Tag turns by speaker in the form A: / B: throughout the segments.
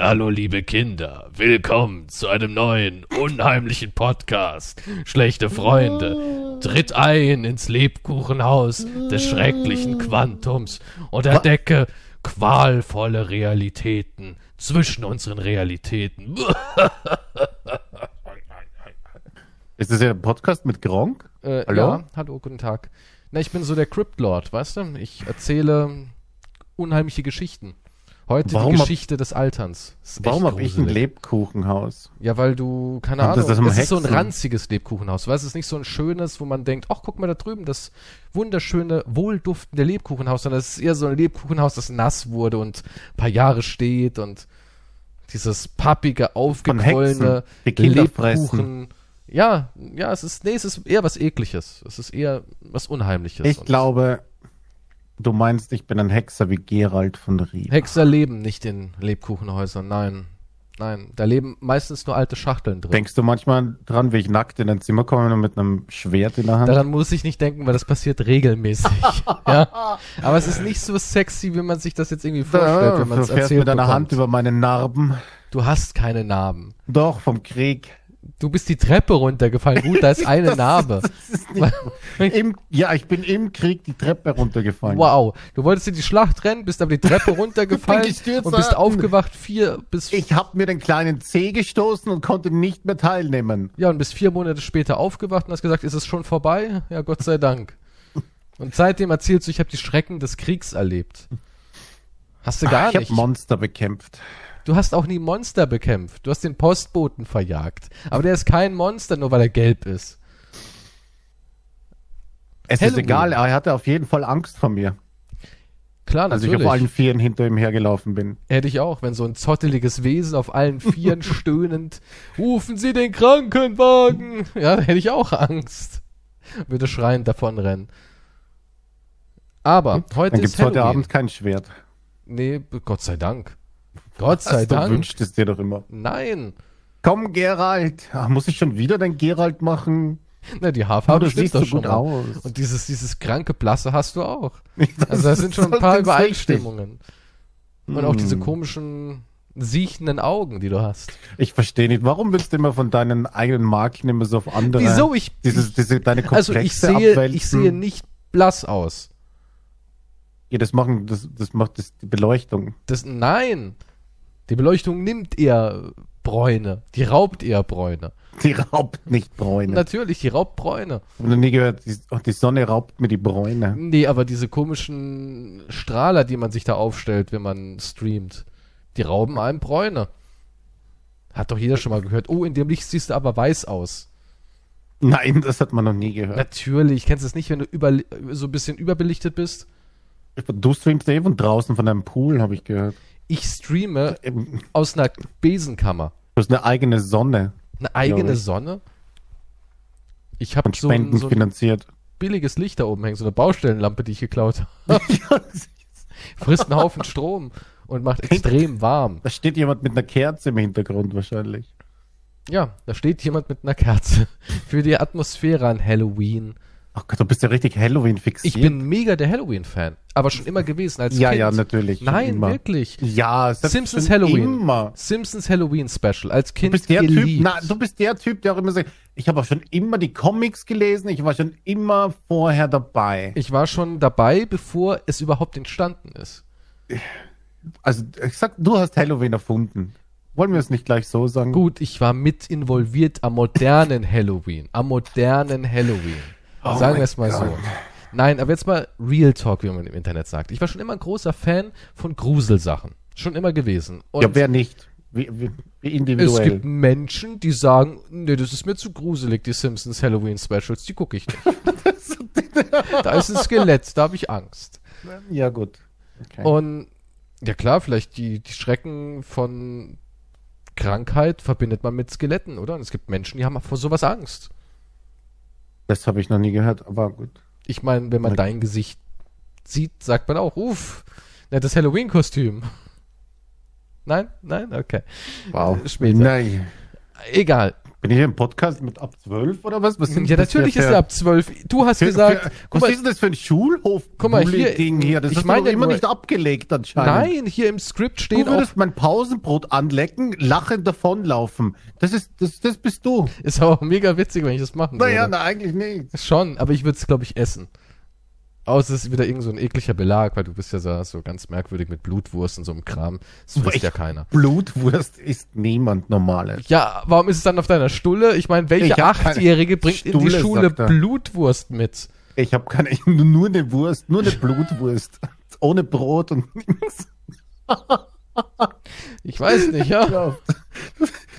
A: Hallo liebe Kinder, willkommen zu einem neuen, unheimlichen Podcast. Schlechte Freunde, tritt ein ins Lebkuchenhaus des schrecklichen Quantums und entdecke qualvolle Realitäten zwischen unseren Realitäten.
B: Ist das ja ein Podcast mit Gronk?
C: Äh,
B: Hallo?
C: Ja, hallo, guten Tag. Na, ich bin so der Cryptlord, weißt du? Ich erzähle unheimliche Geschichten. Heute
B: Warum
C: die
B: hab-
C: Geschichte des Alterns.
B: Warum habe ich ein. Lebkuchenhaus?
C: Ja, weil du, keine
B: das
C: Ahnung,
B: aus dem
C: das ist so ein ranziges Lebkuchenhaus. Weißt es ist nicht so ein schönes, wo man denkt, ach, guck mal da drüben, das wunderschöne, wohlduftende Lebkuchenhaus, sondern es ist eher so ein Lebkuchenhaus, das nass wurde und ein paar Jahre steht und dieses pappige, aufgequollene Lebkuchen. Ja, ja, es ist, nee, es ist eher was Ekliges. Es ist eher was Unheimliches.
B: Ich glaube, du meinst, ich bin ein Hexer wie Gerald von Ried.
C: Hexer leben nicht in Lebkuchenhäusern, nein. Nein, da leben meistens nur alte Schachteln drin.
B: Denkst du manchmal dran, wie ich nackt in ein Zimmer komme und mit einem Schwert in der Hand?
C: Daran muss ich nicht denken, weil das passiert regelmäßig. ja. Aber es ist nicht so sexy, wie man sich das jetzt irgendwie vorstellt, wenn man
B: du
C: es
B: fährst
C: erzählt
B: mit deiner
C: bekommt.
B: Hand über meine Narben.
C: Du hast keine Narben.
B: Doch, vom Krieg.
C: Du bist die Treppe runtergefallen. Gut, da ist eine Narbe.
B: Das ist im, ja, ich bin im Krieg die Treppe runtergefallen.
C: Wow. Du wolltest in die Schlacht rennen, bist aber die Treppe runtergefallen
B: Ich
C: und bist
B: ah.
C: aufgewacht vier bis
B: Ich habe mir den kleinen Zeh gestoßen und konnte nicht mehr teilnehmen.
C: ja und bist vier Monate später aufgewacht und hast gesagt, ist es schon vorbei? Ja, Gott sei Dank. Und seitdem erzählst du, ich habe die Schrecken des Kriegs erlebt. Hast du gar
B: ich habe
C: nicht.
B: Monster bekämpft.
C: Du hast auch nie Monster bekämpft. Du hast den Postboten verjagt. Aber der ist kein Monster, nur weil er gelb ist.
B: Es
C: Halloween.
B: ist egal, er hatte auf jeden Fall Angst vor mir.
C: Klar,
B: Also ich
C: natürlich.
B: auf allen Vieren hinter ihm hergelaufen bin.
C: Hätte ich auch, wenn so ein zotteliges Wesen auf allen Vieren stöhnend, rufen Sie den Krankenwagen! Ja, da hätte ich auch Angst. Würde schreiend davonrennen. Aber heute
B: Dann
C: ist
B: gibt's heute
C: Halloween.
B: Abend kein Schwert.
C: Nee, Gott sei Dank. Gott sei
B: Also, du
C: Dank.
B: wünschst es dir doch immer.
C: Nein.
B: Komm, Gerald. Ach, muss ich schon wieder den Gerald machen?
C: Na, die Haarfarbe stimmt
B: siehst
C: doch
B: so
C: schon mal.
B: aus.
C: Und dieses, dieses kranke Blasse hast du auch.
B: Das
C: Also da sind schon ein paar Übereinstimmungen. Und auch diese
B: Hm.
C: komischen, siechenden Augen, die du hast.
B: richtig. Ich verstehe nicht, warum willst du immer von deinen eigenen Marken immer so auf andere...
C: Wieso? Ich,
B: Dieses, diese, deine Komplexe
C: also ich sehe,
B: abwälzen?
C: ich sehe nicht blass aus.
B: Ja, das, machen, das, das macht das, die Beleuchtung.
C: Das, nein. Die Beleuchtung nimmt eher Bräune. Die raubt eher Bräune.
B: Die raubt nicht Bräune.
C: Natürlich, die raubt Bräune.
B: Ich habe noch nie gehört, die, oh, die Sonne raubt mir die Bräune.
C: Nee, aber diese komischen Strahler, die man sich da aufstellt, wenn man streamt, die rauben einem Bräune. Hat doch jeder schon mal gehört. Oh, in dem Licht siehst du aber weiß aus.
B: Nein, das hat man noch nie gehört.
C: Natürlich, kennst du es nicht, wenn du über, so ein bisschen überbelichtet bist?
B: Du streamst eh von draußen von einem Pool, habe ich gehört.
C: Ich streame
B: Ähm,
C: aus einer Besenkammer.
B: Du hast eine eigene Sonne
C: Eine eigene. Sonne. Ich habe so, ein, so ein
B: finanziert.
C: billiges Licht da oben hängen, so eine Baustellenlampe, die ich geklaut habe. Frisst einen Haufen Strom und macht extrem warm.
B: da steht jemand mit einer Kerze im Hintergrund wahrscheinlich.
C: Ja, da steht jemand mit einer Kerze für die Atmosphäre an Halloween.
B: Ach Gott, du bist ja richtig Halloween fixiert.
C: Ich bin mega der Halloween-Fan, aber schon immer gewesen als
B: ja,
C: Kind.
B: ja, natürlich.
C: Nein,
B: immer.
C: wirklich.
B: Ja,
C: Simpsons Halloween.
B: Immer.
C: Simpsons Halloween Special als
B: Du
C: Kind
B: bist der
C: geliebt.
B: Typ, na, du bist der Typ, der auch immer sagt, ich habe auch schon immer die Comics gelesen, ich war schon immer vorher dabei.
C: ich war schon dabei, bevor es überhaupt entstanden ist.
B: Also, ich sag, du hast Halloween erfunden. Wollen wir es nicht gleich so sagen?
C: Gut, ich war mit involviert am modernen Halloween. Am modernen Halloween.
B: Oh
C: Sagen wir es mal
B: Gott.
C: so. Nein, aber jetzt mal Real Talk, wie man im Internet sagt. Ich war schon immer ein großer Fan von Gruselsachen. Schon immer gewesen. Und
B: Ja, wer nicht? Wie, wie, wie
C: es
B: individuell.
C: gibt Menschen, die sagen, nee, das ist mir zu gruselig, die Simpsons Halloween Specials, die gucke ich nicht. da ist ein Skelett, da habe ich Angst.
B: ja, gut. Okay.
C: Und ja klar, vielleicht die, die Schrecken von Krankheit verbindet man mit Skeletten, oder? Und es gibt Menschen, die haben vor sowas Angst.
B: Das habe ich noch nie gehört, aber gut.
C: Ich meine, wenn man
B: Okay.
C: dein Gesicht sieht, sagt man auch, uff, nettes Halloween-Kostüm. Nein? Nein? Okay.
B: Wow.
C: Später.
B: Nein.
C: Egal.
B: Bin ich hier im Podcast mit ab 12 oder was? was
C: Ja, natürlich ist er ab 12. Du hast
B: für-
C: gesagt,
B: für- was
C: mal,
B: ist denn das für ein Schulhof?
C: Guck mal, hier-
B: Ding hier. Das
C: ich
B: ist
C: meine
B: meine immer
C: nur-
B: nicht abgelegt anscheinend.
C: nein, hier im Skript
B: Du
C: steht auch,
B: würdest mein Pausenbrot anlecken, lachend davonlaufen. Das ist, das, das bist du.
C: ist auch mega witzig, wenn ich das machen
B: Naja,
C: würde.
B: na, eigentlich nicht.
C: Schon, aber ich würde es, glaube ich, essen. Außer es ist wieder irgend so ein ekliger Belag, weil du bist ja so, so ganz merkwürdig mit Blutwurst und so einem Kram. Das frisst
B: Ich-
C: ja keiner.
B: Blutwurst ist niemand Normales.
C: Ja, warum ist es dann auf deiner Stulle? Ich meine, welche
B: Ich
C: Achtjährige bringt in die
B: Stulle,
C: Schule. Blutwurst mit?
B: Ich habe keine, nur eine Wurst, nur eine Blutwurst. Ohne Brot und nichts.
C: Ich weiß nicht, ja.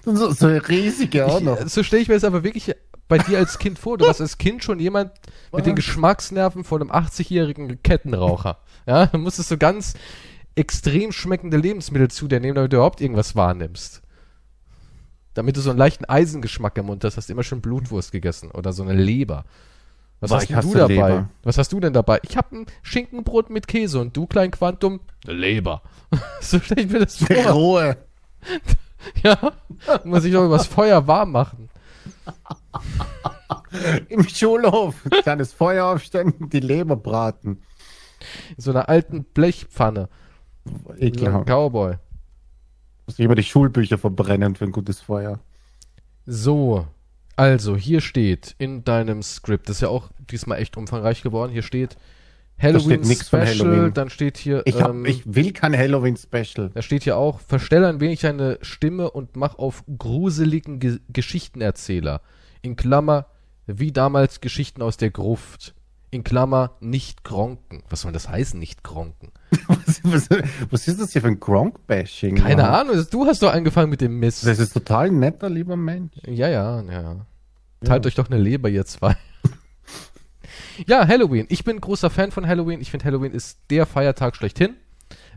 B: So, so eine riesige auch noch.
C: Ich, so stelle ich mir das aber wirklich bei dir als Kind vor. Du warst als Kind schon jemand mit den Geschmacksnerven von einem 80-jährigen Kettenraucher. Ja, du musstest so ganz extrem schmeckende Lebensmittel zu dir nehmen, damit du überhaupt irgendwas wahrnimmst. Damit du so einen leichten Eisengeschmack im Mund hast, hast du immer schon Blutwurst gegessen oder so eine Leber. Was
B: Boah,
C: hast denn du dabei?
B: Leber.
C: Was hast du denn dabei? Ich habe ein Schinkenbrot mit Käse und du, Klein Quantum, eine Leber. so stelle ich mir das vor.
B: rohe.
C: Ja, muss ich doch übers Feuer warm machen.
B: Im Schulhof. Kleines Feuer aufstellen, die Leber braten.
C: In so einer alten Blechpfanne.
B: Ekelhaft.
C: Cowboy.
B: Muss ich immer die Schulbücher verbrennen für ein gutes Feuer.
C: So, also hier steht in deinem Skript, das ist ja auch diesmal echt umfangreich geworden, hier steht Halloween Special,
B: Halloween.
C: dann steht hier,
B: Ich, hab,
C: ähm,
B: ich will kein Halloween-Special.
C: da steht hier auch, verstelle ein wenig deine Stimme und mach auf gruseligen Ge Geschichtenerzähler. In Klammer, wie damals Geschichten aus der Gruft. In Klammer, nicht gronken. Was soll das heißen, nicht gronken?
B: Was, was, was ist das hier für ein Gronk-Bashing?
C: Keine
B: Ja.
C: Ahnung, du hast doch angefangen mit dem Mist.
B: Das ist total netter, lieber Mensch.
C: Ja, ja, ja. Teilt euch doch eine Leber, ihr zwei. Ja, Halloween. Ich bin großer Fan von Halloween. Ich finde, Halloween ist der Feiertag schlechthin.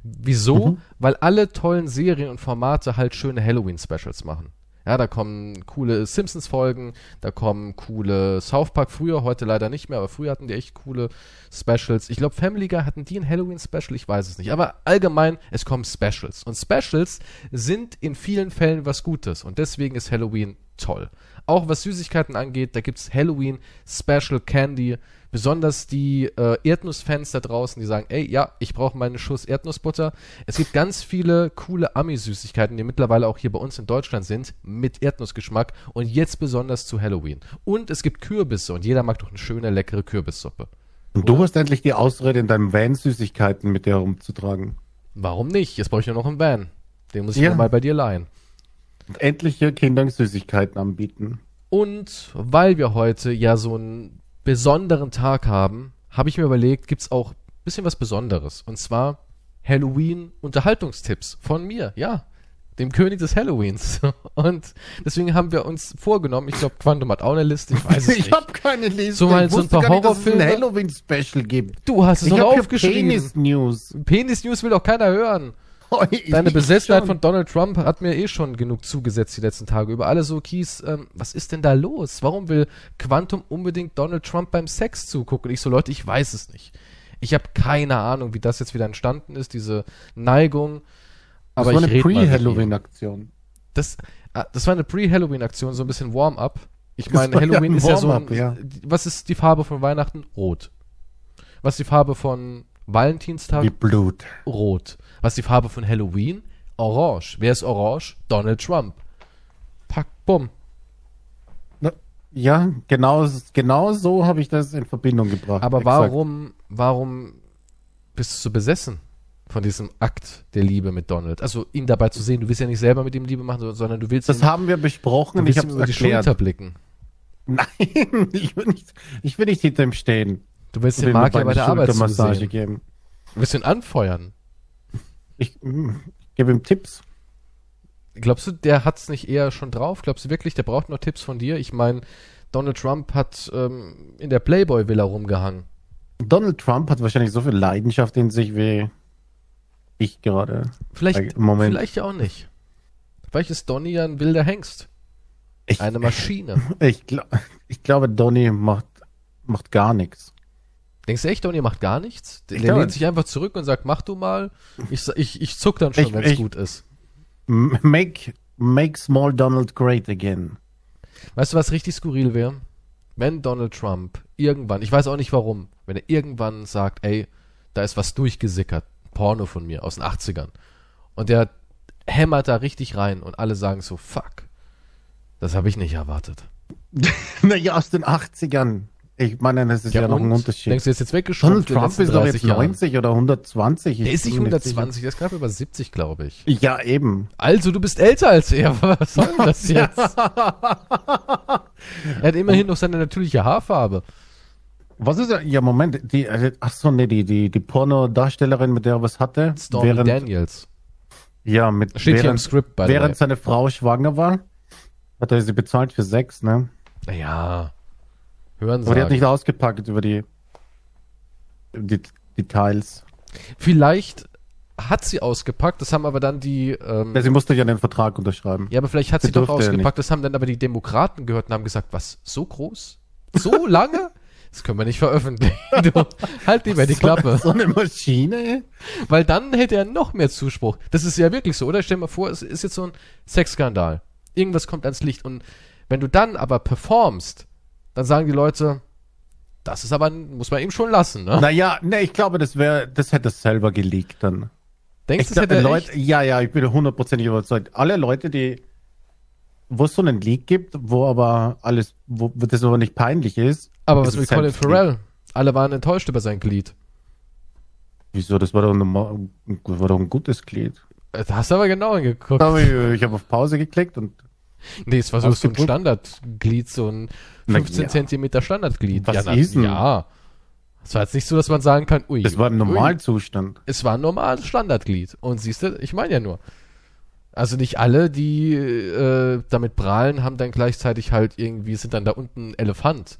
C: Wieso?
B: Mhm.
C: Weil alle tollen Serien und Formate halt schöne Halloween-Specials machen. Ja, da kommen coole Simpsons-Folgen, da kommen coole South Park früher, heute leider nicht mehr, aber früher hatten die echt coole Specials. Ich glaube, Family Guy hatten die ein Halloween-Special, ich weiß es nicht. Aber allgemein, es kommen Specials. Und Specials sind in vielen Fällen was Gutes. Und deswegen ist Halloween toll. Auch was Süßigkeiten angeht, da gibt's Halloween Special Candy. Besonders die äh, Erdnussfans da draußen, die sagen, ey, ja, ich brauche meinen Schuss Erdnussbutter. Es gibt ganz viele coole Ami-Süßigkeiten, die mittlerweile auch hier bei uns in Deutschland sind, mit Erdnussgeschmack und jetzt besonders zu Halloween. Und es gibt Kürbisse und jeder mag doch eine schöne, leckere Kürbissuppe.
B: Und du hast endlich die Ausrede, in deinem Van Süßigkeiten mit dir herumzutragen.
C: Warum nicht? Jetzt brauche ich nur noch einen Van. Den muss ich
B: Ja.
C: mal bei dir leihen.
B: Und endlich hier Kindern Süßigkeiten anbieten.
C: Und weil wir heute ja so einen besonderen Tag haben, habe ich mir überlegt, gibt's auch ein bisschen was Besonderes. Und zwar Halloween-Unterhaltungstipps von mir, ja. Dem König des Halloweens. Und deswegen haben wir uns vorgenommen, ich glaube, Quantum hat auch eine Liste, ich weiß es
B: Ich
C: nicht.
B: habe keine Liste.
C: So mal
B: ich
C: so ein paar
B: dass es ein
C: Horrorfilme.
B: Halloween-Special gibt.
C: Du hast es
B: Ich hier
C: aufgeschrieben.
B: Penis-News.
C: Penis-News will doch keiner hören. Deine Besessenheit von Donald Trump hat mir eh schon genug zugesetzt die letzten Tage. Über alle so Kies, ähm, was ist denn da los? Warum will Quantum unbedingt Donald Trump beim Sex zugucken? Und ich so, Leute, ich weiß es nicht. Ich habe keine Ahnung, wie das jetzt wieder entstanden ist, diese Neigung. Aber
B: das war eine. Pre-Halloween-Aktion.
C: Das, das war eine Pre-Halloween-Aktion, so ein bisschen Warm-up. Ich meine,
B: war ja
C: Halloween
B: ein
C: ist ja so ein,
B: Warm-up, ja.
C: Was ist die Farbe von Weihnachten? Rot. Was ist die Farbe von Valentinstag?
B: Wie Blut.
C: Rot. Was ist die Farbe von Halloween? Orange. Wer ist orange? Donald Trump. Pack, bumm.
B: Ja, genau, genau so habe ich das in Verbindung gebracht.
C: Aber
B: Exakt.
C: warum, warum bist du so besessen von diesem Akt der Liebe mit Donald? Also ihn dabei zu sehen, du willst ja nicht selber mit ihm Liebe machen, sondern du willst
B: Das
C: ihm,
B: haben wir besprochen
C: du
B: ich habe
C: über die. Schulter blicken.
B: Nein, ich will, nicht, ich will nicht hinter ihm stehen.
C: Du willst dem
B: eine
C: bei der Arbeit
B: geben.
C: Du willst ihn anfeuern.
B: Ich, ich gebe ihm Tipps.
C: Glaubst du, der hat's nicht eher schon drauf? Glaubst du wirklich, der braucht noch Tipps von dir? Ich meine, Donald Trump hat ähm, in der Playboy-Villa rumgehangen.
B: Donald Trump hat wahrscheinlich so viel Leidenschaft in sich wie ich gerade.
C: Vielleicht,
B: Im Moment.
C: vielleicht ja auch nicht. Vielleicht ist Donny ja ein wilder Hengst.
B: Ich,
C: Eine Maschine.
B: ich, glaub, ich glaube, Donny macht, macht gar nichts.
C: Denkst du echt, Donny macht gar nichts? Der, der lehnt sich einfach zurück und sagt, mach du mal. Ich, ich, ich zuck dann schon, wenn es gut ist.
B: Make, make small Donald great again.
C: Weißt du, was richtig skurril wäre? Wenn Donald Trump irgendwann, ich weiß auch nicht warum, wenn er irgendwann sagt, ey, da ist was durchgesickert, Porno von mir aus den 80ern. Und der hämmert da richtig rein und alle sagen so, fuck, das habe ich nicht erwartet.
B: naja, aus den 80ern. Ich meine, das ist ja, noch
C: und?
B: ein Unterschied.
C: Denkst du, der ist jetzt
B: Donald
C: in den
B: Trump ist doch
C: 30
B: jetzt
C: Jahren?
B: 90 oder 120. Ich
C: Der ist nicht
B: bin mir nicht
C: 120, der ist knapp über 70, glaube ich.
B: Ja, eben.
C: Also, du bist älter als er. Was soll das jetzt? er hat immerhin noch seine natürliche Haarfarbe.
B: Was ist ja, ja Moment, die, äh, ach so, nee, die, die, die Pornodarstellerin, mit der er was hatte,
C: Stormy
B: während,
C: Daniels.
B: ja, mit,
C: Steht hier im
B: während,
C: Skript bei
B: während seine Frau schwanger war, hat er sie bezahlt für Sex, ne?
C: Naja, hören
B: Aber die hat nicht ausgepackt über die, die Details.
C: Vielleicht hat sie ausgepackt, das haben aber dann die. Ähm,
B: Ja, sie musste ja den Vertrag unterschreiben.
C: ja, aber vielleicht hat
B: sie
C: sie doch ausgepackt, das haben dann aber die Demokraten gehört und haben gesagt, was, so groß? So lange? Das können wir nicht veröffentlichen. Du, halt lieber die Klappe.
B: So eine Maschine?
C: Weil dann hätte er noch mehr Zuspruch. Das ist ja wirklich so, oder? Stell dir mal vor, es ist jetzt so ein Sexskandal. Irgendwas kommt ans Licht. Und wenn du dann aber performst, dann sagen die Leute, das ist aber, muss man ihm schon lassen, ne?
B: Naja, ne, ich glaube, das wäre, das hätte es selber geleakt dann.
C: Denkst du, das hätte
B: Leute,
C: echt?
B: ja, ja, ich bin hundertprozentig überzeugt. Alle Leute, die, wo es so einen Leak gibt, wo aber alles, wo das aber nicht peinlich ist.
C: Aber was mit Colin
B: selbst
C: Farrell? Alle waren enttäuscht über sein Glied.
B: Wieso? Das war doch, das war doch ein gutes Glied.
C: Da hast du aber genau hingeguckt.
B: Ich habe auf Pause geklickt und
C: Nee, es war so, so ein? Standardglied, so ein
B: Na
C: 15
B: ja.
C: Zentimeter Standardglied.
B: Was
C: ja,
B: ist denn?
C: Ja. Es war jetzt nicht so, dass man sagen kann, ui.
B: das war im
C: ui.
B: Normalzustand.
C: Es war ein normales Standardglied. Und siehst du, ich meine ja nur. Also nicht alle, die äh, damit prahlen, haben dann gleichzeitig halt irgendwie, sind dann da unten ein Elefant.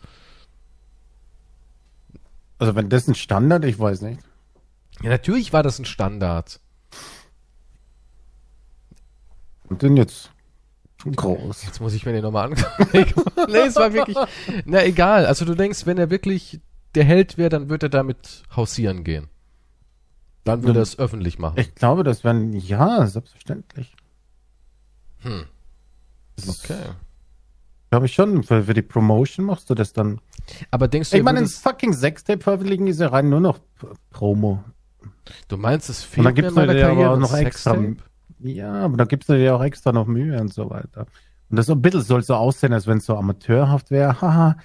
B: Also wenn das ein Standard, ich weiß nicht.
C: Ja, natürlich war das ein Standard.
B: Und denn jetzt groß.
C: Jetzt muss ich mir den nochmal angucken. nee, es war wirklich. Na egal. Also du denkst, wenn er wirklich der Held wäre, dann würde er damit hausieren gehen. Dann würde er es öffentlich machen.
B: Ich glaube, das wären, ja, selbstverständlich.
C: Hm. Okay.
B: Glaube ich schon, für, für die Promotion machst du das dann.
C: Aber denkst du,
B: Ich meine,
C: es-
B: fucking Sextape veröffentlichen ist ja rein nur noch Promo.
C: du meinst, es
B: Und
C: fehlt
B: dann
C: mir
B: gibt's
C: in meiner Karriere
B: noch extra.
C: Sextape?
B: Ja, aber da gibst du dir auch extra noch Mühe und so weiter. Und das so ein bisschen soll so aussehen, als wenn es so amateurhaft wäre. Haha,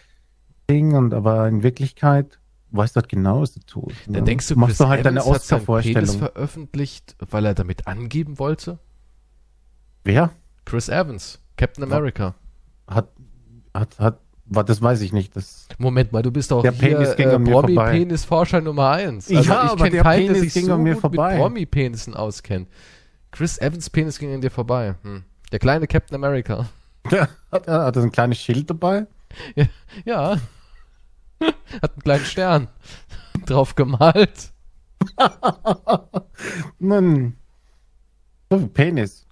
B: Ding. Und aber in Wirklichkeit weißt du halt genau, was du tust.
C: Dann
B: ne?
C: denkst du,
B: machst
C: Chris
B: du halt deine
C: Evans Penis
B: Oscar-Vorstellung.
C: veröffentlicht, weil er damit angeben wollte?
B: Wer?
C: Chris Evans, Captain America.
B: Hat, hat, hat, war, das weiß ich nicht. Das,
C: Moment mal, du bist doch
B: Der
C: hier
B: Penis ging
C: äh,
B: an mir vorbei.
C: Promi-Penis-Forscher Nummer eins.
B: Ja,
C: Also ich
B: aber der
C: keinen,
B: Penis ging
C: so
B: an mir vorbei.
C: mit Promi-Penissen auskennt. Chris Evans Penis ging an dir vorbei. Hm. Der kleine Captain America.
B: hat, hat er ein kleines Schild dabei?
C: Ja. Hat einen kleinen Stern drauf gemalt.
B: Nein. So viel Penis.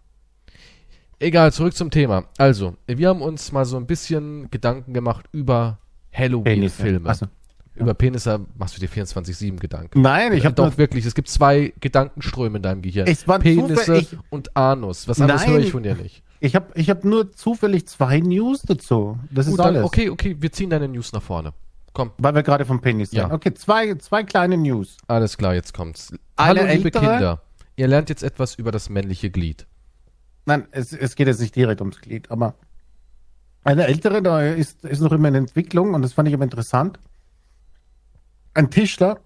C: Egal, zurück zum Thema. Also, wir haben uns mal so ein bisschen Gedanken gemacht über Halloween-Filme.
B: Also,
C: Über Penisse machst du dir 24-7 Gedanken.
B: nein, ich habe
C: Doch, wirklich. Es gibt zwei Gedankenströme in deinem Gehirn.
B: Es waren
C: Penisse
B: zufällig-
C: und Anus. Was anderes höre ich von dir nicht.
B: Ich habe ich hab nur zufällig zwei News dazu. Das ist
C: Gut, dann,
B: alles.
C: okay, okay, wir ziehen deine News nach vorne. Komm,
B: Weil wir gerade vom Penis
C: Ja.
B: reden. Okay, zwei, zwei kleine News.
C: alles klar, jetzt kommt's.
B: Eine
C: Hallo, liebe
B: ältere?
C: Kinder. Ihr lernt jetzt etwas über das männliche Glied.
B: Nein, es, es geht jetzt nicht direkt ums Glied, aber eine ältere, da ist, ist noch immer in Entwicklung und das fand ich aber interessant. Ein Tischler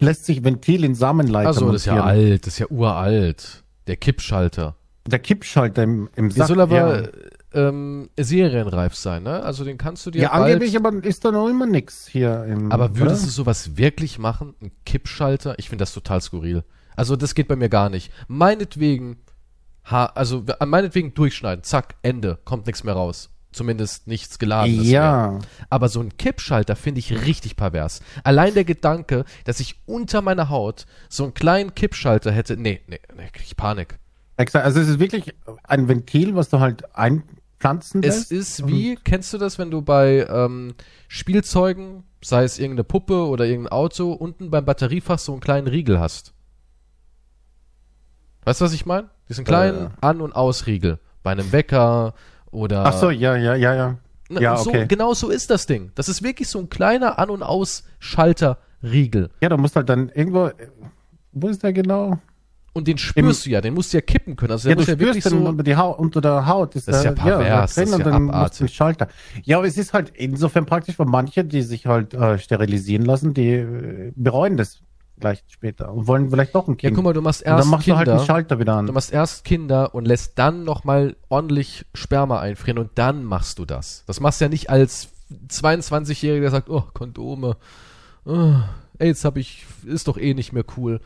B: lässt sich Ventil in Samenleiter
C: Also, das ist ja alt, das ist ja uralt. Der Kippschalter.
B: Der Kippschalter im, im
C: Der
B: Sack.
C: soll aber
B: ja,
C: ähm, serienreif sein, ne? Also den kannst du dir
B: ja
C: bald...
B: angeblich, aber ist da noch immer nix hier im.
C: Aber würdest
B: oder?
C: du sowas wirklich machen? Ein Kippschalter? Ich finde das total skurril. Also das geht bei mir gar nicht. Meinetwegen, ha also meinetwegen durchschneiden, zack, Ende, kommt nichts mehr raus. Zumindest nichts geladenes mehr.
B: Ja.
C: Aber so ein Kippschalter finde ich richtig pervers. Allein der Gedanke, dass ich unter meiner Haut so einen kleinen Kippschalter hätte, nee, nee, nee, krieg ich Panik.
B: Exakt. Also es ist wirklich ein Ventil, was du halt einpflanzen
C: Es
B: lässt.
C: ist wie, kennst du das, wenn du bei ähm, Spielzeugen, sei es irgendeine Puppe oder irgendein Auto, unten beim Batteriefach so einen kleinen Riegel hast? Weißt du, was ich meine? Diesen kleinen
B: Äh.
C: An- und Ausriegel. Bei einem Wecker Oder
B: Ach so, ja, ja, ja, ja. Ja,
C: so,
B: okay.
C: Genau so ist das Ding. Das ist wirklich so ein kleiner An- und Ausschalterriegel.
B: Ja, da musst halt dann irgendwo, wo ist der genau?
C: Und den spürst du ja, den musst du ja kippen können. Also
B: Ja, du
C: ja
B: spürst den
C: so.
B: unter, die Haut, unter der Haut.
C: Das ist ja
B: da-
C: pervers,
B: da drin
C: das ist
B: und
C: ja
B: dann musst du
C: abartig.
B: Schalter. Ja, aber es ist halt insofern praktisch für manche, die sich halt äh, sterilisieren lassen, die äh, bereuen das gleich später und wollen vielleicht doch ein
C: Ja,
B: Kind.
C: guck mal, du machst
B: und dann
C: erst
B: machst du halt den
C: Kinder.
B: Schalter wieder an.
C: Du machst erst Kinder und lässt dann nochmal ordentlich Sperma einfrieren und dann machst du das. Das machst du ja nicht als 22-Jähriger, der sagt, oh, Kondome. Oh, ey, jetzt hab ich, ist doch eh nicht mehr cool.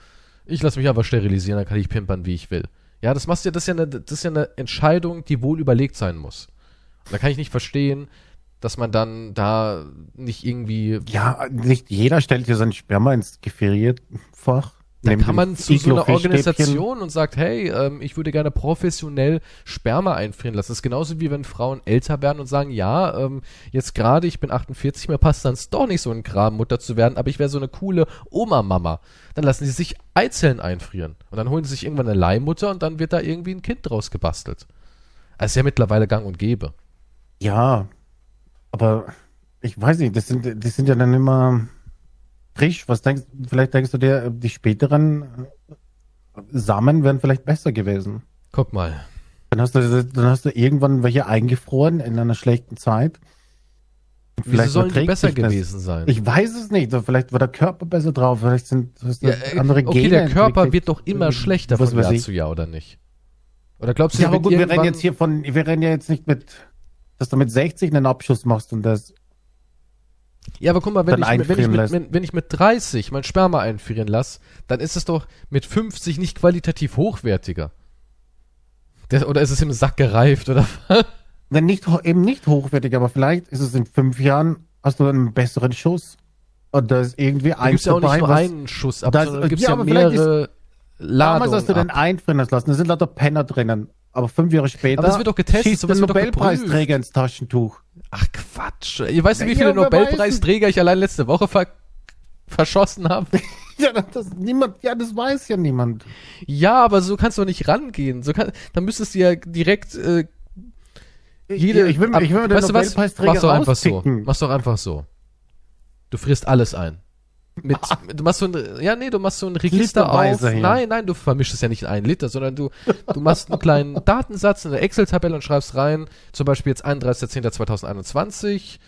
C: Ich lass mich einfach sterilisieren, dann kann ich pimpern, wie ich will. Ja, das machst du ja, das ist ja eine, das ist ja eine Entscheidung, die wohl überlegt sein muss. Da kann ich nicht verstehen, dass man dann da nicht irgendwie
B: Ja, nicht jeder stellt dir sein Sperma ins Gefrierfach.
C: Da
B: neben
C: kann man zu so einer. Organisation und sagt, hey, ähm, ich würde gerne professionell Sperma einfrieren lassen. Das ist genauso wie wenn Frauen älter werden und sagen, ja, ähm, jetzt gerade, ich bin 48, mir passt dann doch nicht so ein Kram, Mutter zu werden, aber ich wäre so eine coole Oma-Mama. Dann lassen sie sich Eizellen einfrieren. Und dann holen sie sich irgendwann eine Leihmutter und dann wird da irgendwie ein Kind draus gebastelt. Das ist ja mittlerweile gang und gäbe.
B: Ja, aber ich weiß nicht, das sind, die sind ja dann immer frisch. Was denkst vielleicht denkst du dir, die späteren äh, Samen wären vielleicht besser gewesen.
C: Guck mal.
B: Dann hast du, dann hast du irgendwann welche eingefroren in einer schlechten Zeit.
C: Wieso sollen die besser
B: sich das.
C: gewesen sein?
B: Ich weiß es nicht. Vielleicht war der Körper besser drauf. Vielleicht sind
C: ja, äh,
B: andere Gene.
C: okay, der Körper wird doch immer schlechter
B: Was
C: von Jahr
B: ich.
C: zu Jahr, oder nicht? Oder glaubst du,
B: Ja, aber gut, wir reden jetzt hier von, wir reden ja jetzt nicht mit, dass du mit 60 einen Abschuss machst und das.
C: Ja, aber guck mal, wenn ich, mit- wenn, ich mit, wenn, wenn ich mit 30 mein Sperma einfrieren lasse, dann ist es doch mit 50 nicht qualitativ hochwertiger. Der, oder ist es im Sack gereift oder was?
B: Wenn nicht, eben nicht hochwertig, aber vielleicht ist es in fünf Jahren, hast du einen besseren Schuss. Und da ist irgendwie
C: Da
B: eins
C: gibt's ja auch nicht nur einen Schuss ab,
B: Das-
C: sondern da gibt's
B: ja,
C: ja, mehrere
B: damals hast du
C: Ladungen
B: den
C: ab.
B: einfrieren lassen, da sind lauter Penner drinnen. Aber fünf Jahre später
C: Aber das wird doch getestet,
B: schießt der Nobelpreisträger ins Taschentuch.
C: Ach Quatsch. Ihr weißt, wie
B: Ja,
C: viele
B: wer weiß
C: Nobelpreisträger ich allein letzte Woche ver verschossen habe?
B: Ja, das, niemand, ja, das weiß ja niemand.
C: Ja, aber so kannst du doch nicht rangehen. So kann, dann müsstest du ja direkt äh, jede.
B: Ja, ich will, ich will den
C: weißt du was?
B: Nobelpreisträger
C: Mach's doch einfach so. Mach's doch einfach so. Du frisst alles ein. Mit, du machst so ein, ja, nee, du machst so ein Register auf.
B: Hier.
C: Nein, nein, du vermischst es ja nicht in einen Liter, sondern du, du machst einen kleinen Datensatz in der Excel-Tabelle und schreibst rein, zum Beispiel jetzt 31.10.2021,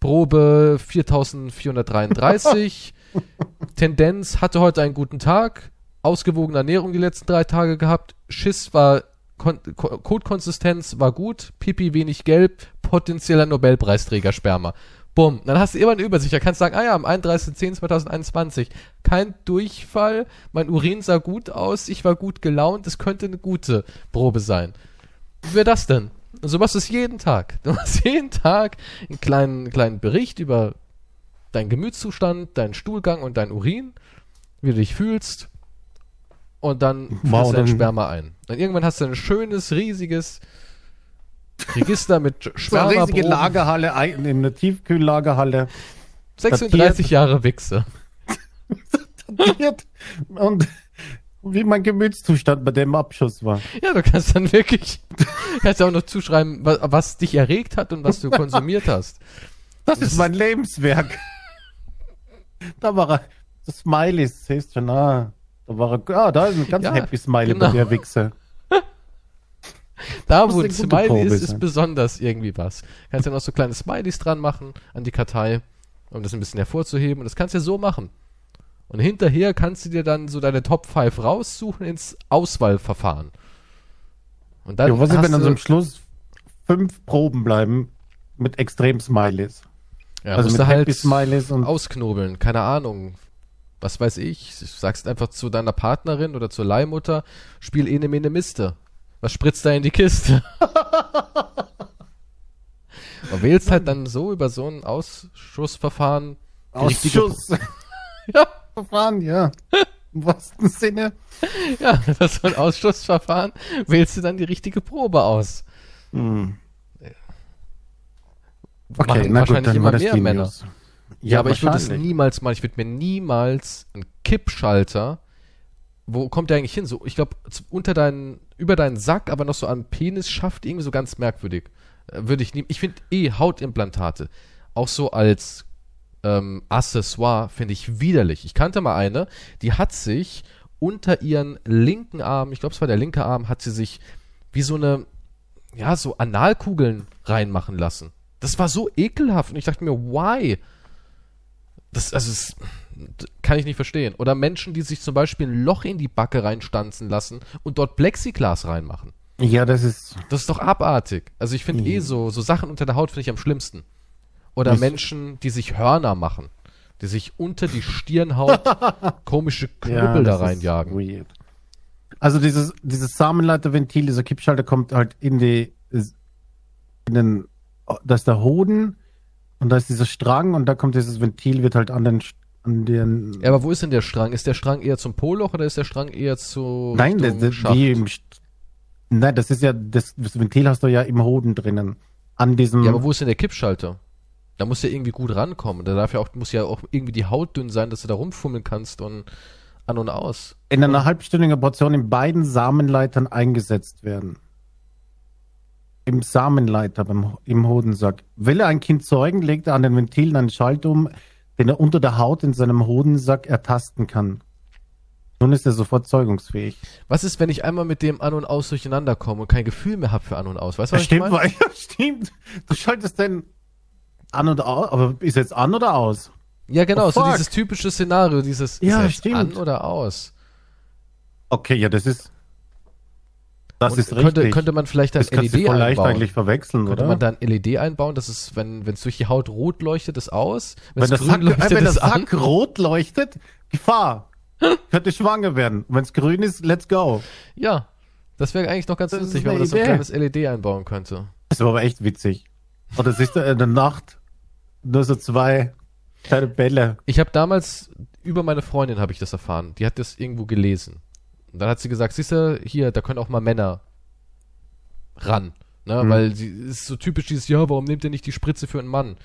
C: Probe 4433, Tendenz, hatte heute einen guten Tag, ausgewogene Ernährung die letzten drei Tage gehabt, Schiss war, Kon Ko Kotkonsistenz war gut, Pipi wenig gelb, potenzieller Nobelpreisträger Sperma. Bumm. Dann hast du immer eine Übersicht. Da kannst du sagen, ah ja, am 31.10.2021 kein Durchfall, mein Urin sah gut aus, ich war gut gelaunt, es könnte eine gute Probe sein. Wie wäre das denn? Und so machst du es jeden Tag. Du machst jeden Tag einen kleinen, kleinen Bericht über deinen Gemütszustand, deinen Stuhlgang und deinen Urin, wie du dich fühlst. Und dann frisst du dein Sperma ein. Dann irgendwann hast du ein schönes, riesiges Register mit
B: So eine
C: Sperma.
B: riesige Lagerhalle, ein- in einer Tiefkühllagerhalle.
C: 36 Jahre Wichse.
B: und wie mein Gemütszustand bei dem Abschuss war.
C: Ja, du kannst dann wirklich, kannst auch noch zuschreiben, was, was dich erregt hat und was du konsumiert hast.
B: Das ist mein Lebenswerk. Da war er, das Smileys, siehst du ah, da war er, ah, da ist ein ganz
C: Ja,
B: happy Smiley
C: genau.
B: bei der Wichse.
C: Da, wo ein Smiley ist, ist besonders irgendwie was. Kannst ja noch so kleine Smileys dran machen an die Kartei, um das ein bisschen hervorzuheben. Und das kannst du ja so machen. Und hinterher kannst du dir dann so deine Top 5 raussuchen ins Auswahlverfahren. Und dann
B: Ja, was ist, wenn dann so am Schluss fünf Proben bleiben mit extrem Smileys?
C: ja,
B: also
C: musst
B: mit
C: du
B: Happy Smileys und
C: ausknobeln, keine Ahnung. Was weiß ich, du sagst einfach zu deiner Partnerin oder zur Leihmutter, spiel ene mene Miste. Was spritzt da in die Kiste? Und wählst halt dann so über so ein Ausschussverfahren die
B: Ausschuss.
C: Ja,
B: Verfahren, ja. Im wahrsten Sinne.
C: ja, das ist so ein Ausschussverfahren, wählst du dann die richtige Probe aus.
B: Hm.
C: Machen wahrscheinlich immer mehr Männer.
B: News.
C: Ja, aber ich würde es niemals machen. Ich würde mir niemals einen Kippschalter. Wo kommt der eigentlich hin? So, ich glaube, unter deinen über deinen Sack, aber noch so am Penis schafft, irgendwie so ganz merkwürdig. Äh, Würde ich nehmen. Ich finde eh Hautimplantate auch so als ähm, Accessoire finde ich widerlich. Ich kannte mal eine, die hat sich unter ihren linken Arm, ich glaube es war der linke Arm, hat sie sich wie so eine, ja, so Analkugeln reinmachen lassen. Das war so ekelhaft und ich dachte mir, why? Das, also, das kann ich nicht verstehen. Oder Menschen, die sich zum Beispiel ein Loch in die Backe reinstanzen lassen und dort Plexiglas reinmachen.
B: Ja, das ist.
C: Das ist doch abartig. Also ich finde eh so, so Sachen unter der Haut finde ich am schlimmsten. Oder
B: Das-
C: Menschen, die sich Hörner machen. Die sich unter die Stirnhaut komische Knüppel da
B: das ist
C: reinjagen.
B: Weird. Also dieses, dieses Samenleiterventil, dieser Kippschalter kommt halt in die, in den, da ist der Hoden und da ist dieser Strang und da kommt dieses Ventil, wird halt an den, an den,
C: Ja, aber wo ist denn der Strang? Ist der Strang eher zum Poloch oder ist der Strang eher zu
B: nein, das, das, St- nein, das ist ja, das, das Ventil hast du ja im Hoden drinnen. An diesem,
C: Ja, aber wo ist denn der Kippschalter? Da muss ja irgendwie gut rankommen. Da darf ja auch, muss ja auch irgendwie die Haut dünn sein, dass du da rumfummeln kannst und an und aus.
B: in einer halbstündigen Portion in beiden Samenleitern eingesetzt werden. Im Samenleiter, beim, im Hodensack. Will er ein Kind zeugen, legt er an den Ventilen einen Schalter um, den er unter der Haut in seinem Hodensack ertasten kann. Nun ist er sofort zeugungsfähig.
C: Was ist, wenn ich einmal mit dem an und aus durcheinander komme und kein Gefühl mehr habe für an und aus? Weißt du, was
B: stimmt,
C: ich meine?
B: ja, stimmt. Du schaltest den an oder aus, aber ist jetzt an oder aus?
C: Ja, genau,
B: Oh,
C: so
B: fuck.
C: dieses typische Szenario, dieses
B: Ja,
C: an oder aus.
B: Okay, ja, das ist, das
C: Und
B: ist
C: könnte,
B: richtig.
C: könnte man vielleicht ein
B: das kannst du
C: LED
B: voll leicht
C: einbauen.
B: eigentlich verwechseln,
C: Könnte
B: oder?
C: man da ein LED einbauen, dass es, wenn wenn es durch die Haut rot leuchtet, ist aus,
B: Wenn
C: es
B: der, Sack, äh, wenn der
C: ist
B: Sack rot leuchtet, Gefahr. Könnte schwanger werden. Wenn es grün ist, let's go.
C: Ja, das wäre eigentlich noch ganz
B: Das ist
C: lustig, wenn man das so ein kleines LED einbauen könnte.
B: Das war aber echt witzig. Oder siehst du in der Nacht nur so zwei kleine Bälle.
C: Ich habe damals über meine Freundin habe ich das erfahren. Die hat das irgendwo gelesen. Und dann hat sie gesagt, siehst du, hier, da können auch mal Männer ran. Ne?
B: Mhm.
C: Weil sie ist so typisch dieses, ja, warum nimmt ihr nicht die Spritze für einen Mann?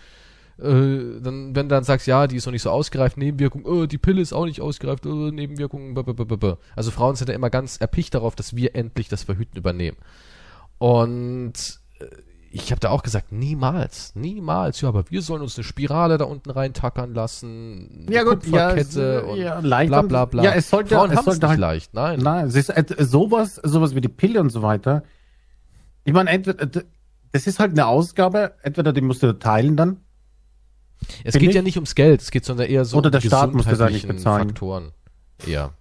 C: Äh, dann, wenn du dann sagst, ja, die ist noch nicht so ausgereift, Nebenwirkung, äh, die Pille ist auch nicht ausgereift, äh, Nebenwirkungen, b -b -b -b -b. Also Frauen sind ja immer ganz erpicht darauf, dass wir endlich das Verhüten übernehmen. Und äh, ich habe da auch gesagt, niemals, niemals. Ja, aber wir sollen uns eine Spirale da unten reintackern lassen. eine Kupferkette und
B: ja, leicht
C: bla
B: und-
C: bla bla.
B: Ja, es sollte,
C: Frauen
B: es sollte
C: nicht
B: halt,
C: leicht, nein.
B: Nein, ist et- sowas, sowas wie die Pille und so weiter. Ich meine, entweder, das ist halt eine Ausgabe, entweder die musst du teilen dann.
C: es geht
B: ich-
C: ja nicht ums Geld, es geht sondern eher so
B: Oder
C: um
B: der Staat muss das eigentlich bezahlen.
C: Faktoren. Ja.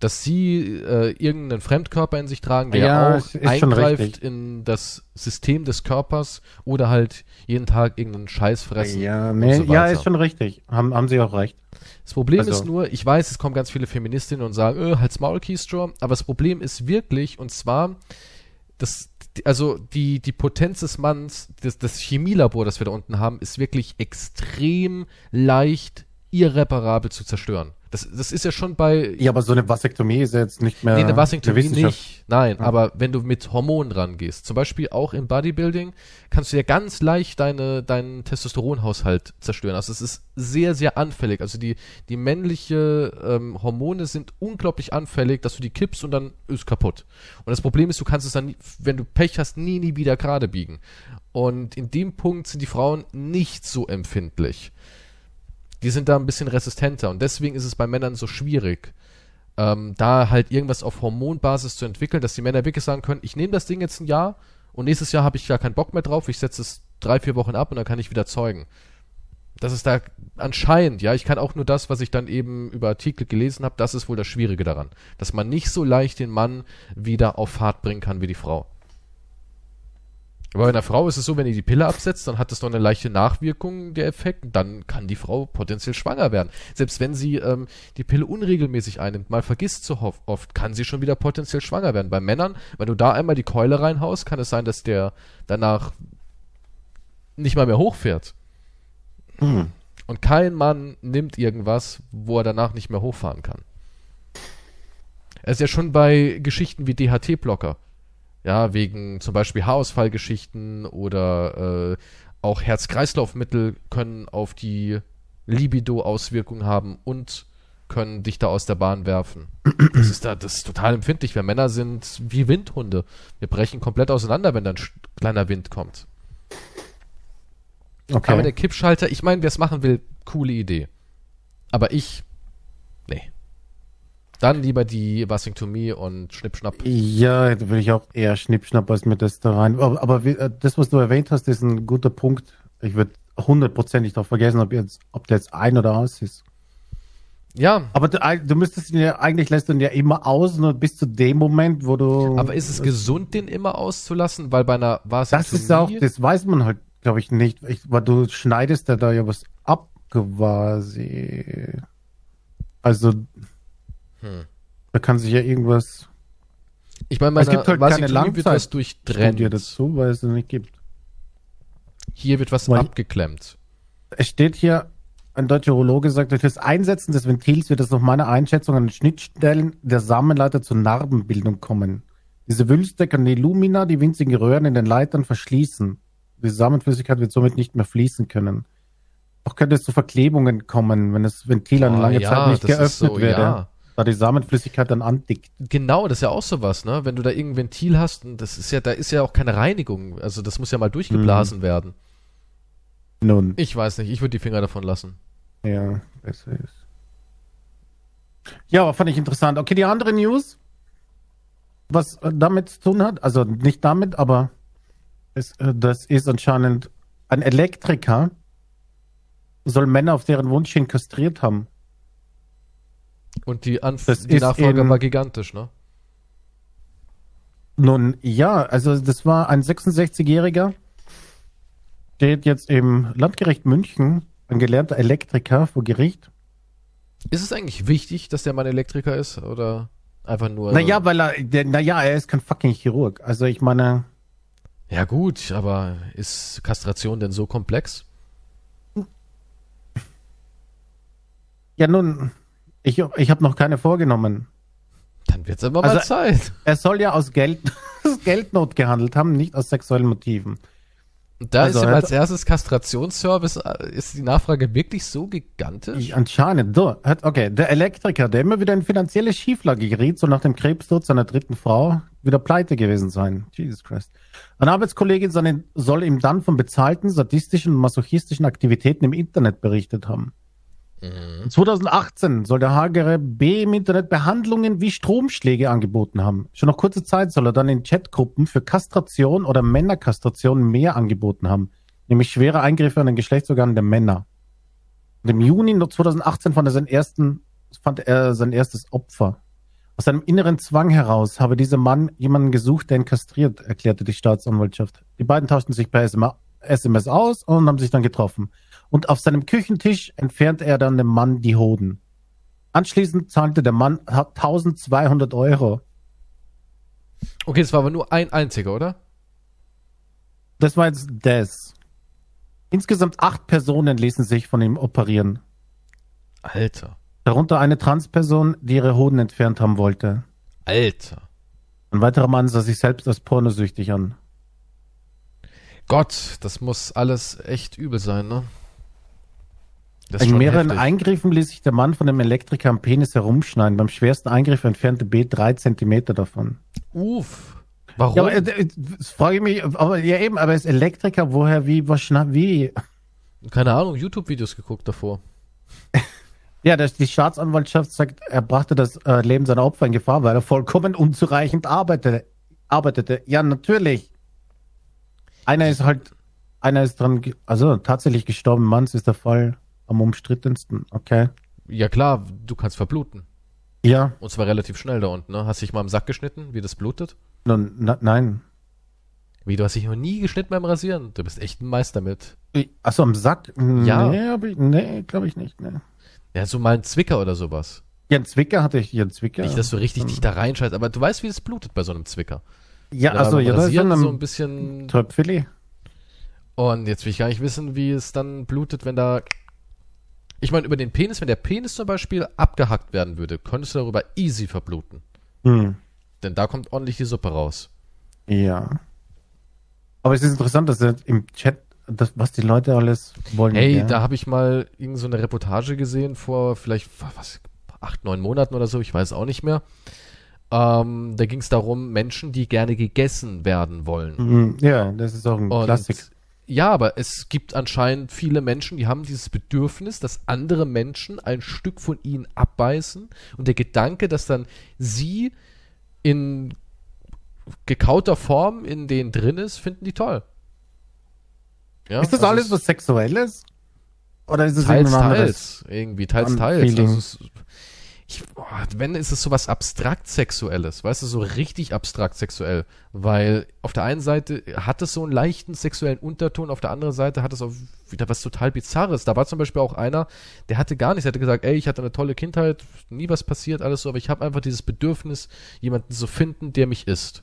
C: Dass sie äh, irgendeinen Fremdkörper in sich tragen, der
B: Ja,
C: auch eingreift in das System des Körpers oder halt jeden Tag irgendeinen Scheiß fressen.
B: Ja, nee,
C: so
B: ja, ist schon richtig. Haben, haben sie auch recht.
C: Das Problem
B: Also-
C: ist nur, ich weiß, es kommen ganz viele Feministinnen und sagen, äh, halt's Maul, Keystrow, aber das Problem ist wirklich, und zwar, das, die- also die, die Potenz des Manns, das, das Chemielabor, das wir da unten haben, ist wirklich extrem leicht irreparabel zu zerstören. Das, das ist ja schon bei
B: Ja, aber so eine Vasektomie ist ja jetzt nicht mehr
C: Nee, eine Vasektomie nicht. Nein,
B: Ah.
C: aber wenn du mit Hormonen rangehst, zum Beispiel auch im Bodybuilding, kannst du ja ganz leicht deine, deinen Testosteronhaushalt zerstören. Also es ist sehr, sehr anfällig. Also die, die männliche ähm, Hormone sind unglaublich anfällig, dass du die kippst und dann ist kaputt. Und das Problem ist, du kannst es dann, wenn du Pech hast, nie, nie wieder gerade biegen. Und in dem Punkt sind die Frauen nicht so empfindlich. Die sind da ein bisschen resistenter und deswegen ist es bei Männern so schwierig ähm, da halt irgendwas auf Hormonbasis zu entwickeln, dass die Männer wirklich sagen können, ich nehme das Ding jetzt ein Jahr und nächstes Jahr habe ich gar keinen Bock mehr drauf, ich setze es drei, vier Wochen ab und dann kann ich wieder zeugen. Das ist da anscheinend, ja, ich kann auch nur das, was ich dann eben über Artikel gelesen habe, das ist wohl das Schwierige daran, dass man nicht so leicht den Mann wieder auf Fahrt bringen kann wie die Frau. Aber bei einer Frau ist es so, wenn ihr die Pille absetzt, dann hat es noch eine leichte Nachwirkung, der Effekt, dann kann die Frau potenziell schwanger werden. Selbst wenn sie ähm, die Pille unregelmäßig einnimmt, mal vergisst so oft, kann sie schon wieder potenziell schwanger werden. Bei Männern, wenn du da einmal die Keule reinhaust, kann es sein, dass der danach nicht mal mehr hochfährt.
B: Hm.
C: Und kein Mann nimmt irgendwas, wo er danach nicht mehr hochfahren kann. Es ist ja schon bei Geschichten wie DHT-Blocker. Ja, wegen zum Beispiel Haarausfallgeschichten oder äh, auch Herz-Kreislauf-Mittel können auf die Libido Auswirkungen haben und können dich da aus der Bahn werfen. Das ist da, das ist total empfindlich. Wir Männer sind wie Windhunde. Wir brechen komplett auseinander, wenn dann kleiner Wind kommt.
B: Okay.
C: Aber der Kippschalter, ich meine, wer es machen will, coole Idee. Aber ich. Dann lieber die Vasektomie und Schnippschnapp.
B: Ja, da würde ich auch eher Schnippschnapp als mir das da rein. Aber, aber wie, äh, das, was du erwähnt hast, ist ein guter Punkt. Ich würde hundertprozentig darauf vergessen, ob, jetzt, ob der jetzt ein oder aus ist.
C: Ja,
B: Aber du, du müsstest ihn ja, eigentlich lässt du ihn ja immer aus, nur bis zu dem Moment, wo du.
C: aber ist es gesund, den immer auszulassen? Weil bei einer
B: Das
C: Vasektomie...
B: ist auch, das weiß man halt, glaube ich, nicht. Ich, weil du schneidest ja da ja was ab, quasi. Also,
C: Hm.
B: da kann sich ja irgendwas
C: Ich meine, bei
B: Es gibt halt keine
C: Vasektomie wird was
B: Studie
C: durchtrennt.
B: dazu, weil es nicht gibt.
C: Hier wird was
B: Weil-
C: abgeklemmt.
B: Es steht hier, ein deutscher Urologe sagt, durch das Einsetzen des Ventils wird es nach meiner Einschätzung an den Schnittstellen der Samenleiter zur Narbenbildung kommen. Diese Wülste kann die Lumina, die winzigen Röhren in den Leitern, verschließen. Die Samenflüssigkeit wird somit nicht mehr fließen können. Auch könnte es zu Verklebungen kommen, wenn das Ventil eine
C: Oh,
B: lange
C: ja,
B: Zeit nicht geöffnet
C: so,
B: werde,
C: ja.
B: Da die Samenflüssigkeit dann andickt.
C: Genau, das ist ja auch sowas, ne? Wenn du da irgendein Ventil hast, und das ist ja, da ist ja auch keine Reinigung. Also das muss ja mal durchgeblasen
B: Mhm.
C: werden.
B: Nun,
C: Ich weiß nicht, ich würde die Finger davon lassen.
B: ja, besser ist. Ja, fand ich interessant. Okay, die andere News, was äh, damit zu tun hat, also nicht damit, aber es, äh, das ist anscheinend ein Elektriker, soll Männer auf deren Wunsch hin kastriert haben.
C: Und die, Anf
B: Das
C: die Nachfrage war gigantisch, ne?
B: Nun, ja, also das war ein 66-Jähriger, steht jetzt im Landgericht München, ein gelernter Elektriker vor Gericht.
C: Ist es eigentlich wichtig, dass der Mann Elektriker ist? Oder einfach nur.
B: Naja, weil er, der, naja, er ist kein fucking Chirurg. Also ich meine,
C: Ja, gut, aber ist Kastration denn so komplex?
B: ja nun, ich, ich habe noch keine vorgenommen.
C: Dann wird's aber mal
B: Also-
C: Zeit.
B: Er soll ja aus Geld, aus Geldnot gehandelt haben, nicht aus sexuellen Motiven.
C: Da
B: Also
C: ist ihm
B: er
C: als erstes Kastrationsservice, äh, ist die Nachfrage wirklich so gigantisch?
B: Ich, anscheinend, so, hat, okay, der Elektriker, der immer wieder in finanzielle Schieflage geriet, so nach dem Krebstod seiner dritten Frau, wieder pleite gewesen sein. Jesus Christ. Eine Arbeitskollegin soll ihm dann von bezahlten, sadistischen und masochistischen Aktivitäten im Internet berichtet haben.
C: Mhm.
B: 2018 soll der hagere B im Internet Behandlungen wie Stromschläge angeboten haben. Schon nach kurzer Zeit soll er dann in Chatgruppen für Kastration oder Männerkastration mehr angeboten haben. Nämlich schwere Eingriffe an den Geschlechtsorganen der Männer. Und im Juni 2018 fand er, seinen ersten, fand er sein erstes Opfer. Aus seinem inneren Zwang heraus habe dieser Mann jemanden gesucht, der ihn kastriert, erklärte die Staatsanwaltschaft. Die beiden tauschten sich per SMS aus und haben sich dann getroffen. Und auf seinem Küchentisch entfernte er dann dem Mann die Hoden. Anschließend zahlte der Mann 1200 Euro.
C: Okay, es war aber nur ein einziger, oder?
B: Das war jetzt das. Insgesamt acht Personen ließen sich von ihm operieren.
C: Alter.
B: Darunter eine Transperson, die ihre Hoden entfernt haben wollte.
C: Alter.
B: Ein weiterer Mann sah sich selbst als pornosüchtig an.
C: Gott, das muss alles echt übel sein, ne?
B: In mehreren
C: heftig.
B: Eingriffen ließ sich der Mann von dem Elektriker am Penis herumschneiden. Beim schwersten Eingriff entfernte B drei Zentimeter davon.
C: Uff. Warum?
B: Ja, aber äh, äh, das frage ich mich, aber ja eben, aber er ist Elektriker, woher, wie, was, schna, wie?
C: Keine Ahnung, YouTube-Videos geguckt davor.
B: Ja, das, die Staatsanwaltschaft sagt, er brachte das äh, Leben seiner Opfer in Gefahr, weil er vollkommen unzureichend arbeitete. arbeitete. Ja, natürlich. Einer ist halt, einer ist dran, also tatsächlich gestorben. Manns ist der Fall am umstrittensten. Okay.
C: Ja klar, du kannst verbluten.
B: Ja,
C: Und zwar relativ schnell da unten, ne? Hast dich mal im Sack geschnitten, wie das blutet?
B: nun, na, nein.
C: Wie, du hast dich noch nie geschnitten beim Rasieren? Du bist echt ein Meister mit.
B: Achso, am Sack?
C: Ja.
B: Nee, nee, glaube ich nicht. Nee.
C: Ja, so mal ein Zwicker oder sowas.
B: Ja, einen Zwicker hatte ich, ja, einen Zwicker.
C: Nicht, dass du richtig dich da reinscheißt, aber du weißt, wie es blutet bei so einem Zwicker.
B: ja, also ja, das ist
C: so
B: ein
C: ein bisschen.
B: Tröpfeli.
C: Und jetzt will ich gar nicht wissen, wie es dann blutet, wenn da. Ich meine, über den Penis, wenn der Penis zum Beispiel abgehackt werden würde, könntest du darüber easy verbluten.
B: Hm.
C: Denn da kommt ordentlich die Suppe raus.
B: Ja. Aber es ist interessant, dass im Chat, das, was die Leute alles wollen.
C: Hey,
B: ja.
C: da habe ich mal irgend so eine Reportage gesehen vor vielleicht was acht, neun Monaten oder so, ich weiß auch nicht mehr. Ähm, da ging es darum, Menschen, die gerne gegessen werden wollen.
B: Mhm. Ja, das ist auch ein
C: Und
B: Klassik.
C: Ja, aber es gibt anscheinend viele Menschen, die haben dieses Bedürfnis, dass andere Menschen ein Stück von ihnen abbeißen. Und der Gedanke, dass dann sie in gekauter Form in denen drin ist, finden die toll. Ja,
B: Ist das
C: also
B: alles
C: es-
B: was Sexuelles? Oder ist es
C: teils, teils. Irgendwie, teils, teils. Also es, ich, boah, wenn ist es sowas abstrakt Sexuelles, weißt du, so richtig abstrakt sexuell. Weil auf der einen Seite hat es so einen leichten sexuellen Unterton, auf der anderen Seite hat es auch wieder was total Bizarres. Da war zum Beispiel auch einer, der hatte gar nichts, der hatte gesagt, ey, ich hatte eine tolle Kindheit, nie was passiert, alles so, aber ich habe einfach dieses Bedürfnis, jemanden zu finden, der mich. Und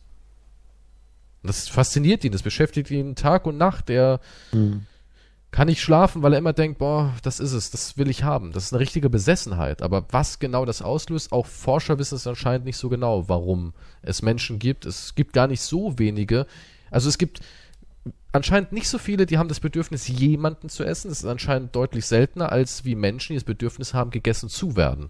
C: Das fasziniert ihn, das beschäftigt ihn Tag und Nacht. Der
B: Hm.
C: Kann nicht schlafen, weil er immer denkt, boah, das ist es, das will ich haben. Das ist eine richtige Besessenheit. Aber was genau das auslöst, auch Forscher wissen es anscheinend nicht so genau, warum es Menschen gibt. Es gibt gar nicht so wenige. Also es gibt anscheinend nicht so viele, die haben das Bedürfnis, jemanden zu essen. Das ist anscheinend deutlich seltener, als wie Menschen, die das Bedürfnis haben, gegessen zu werden.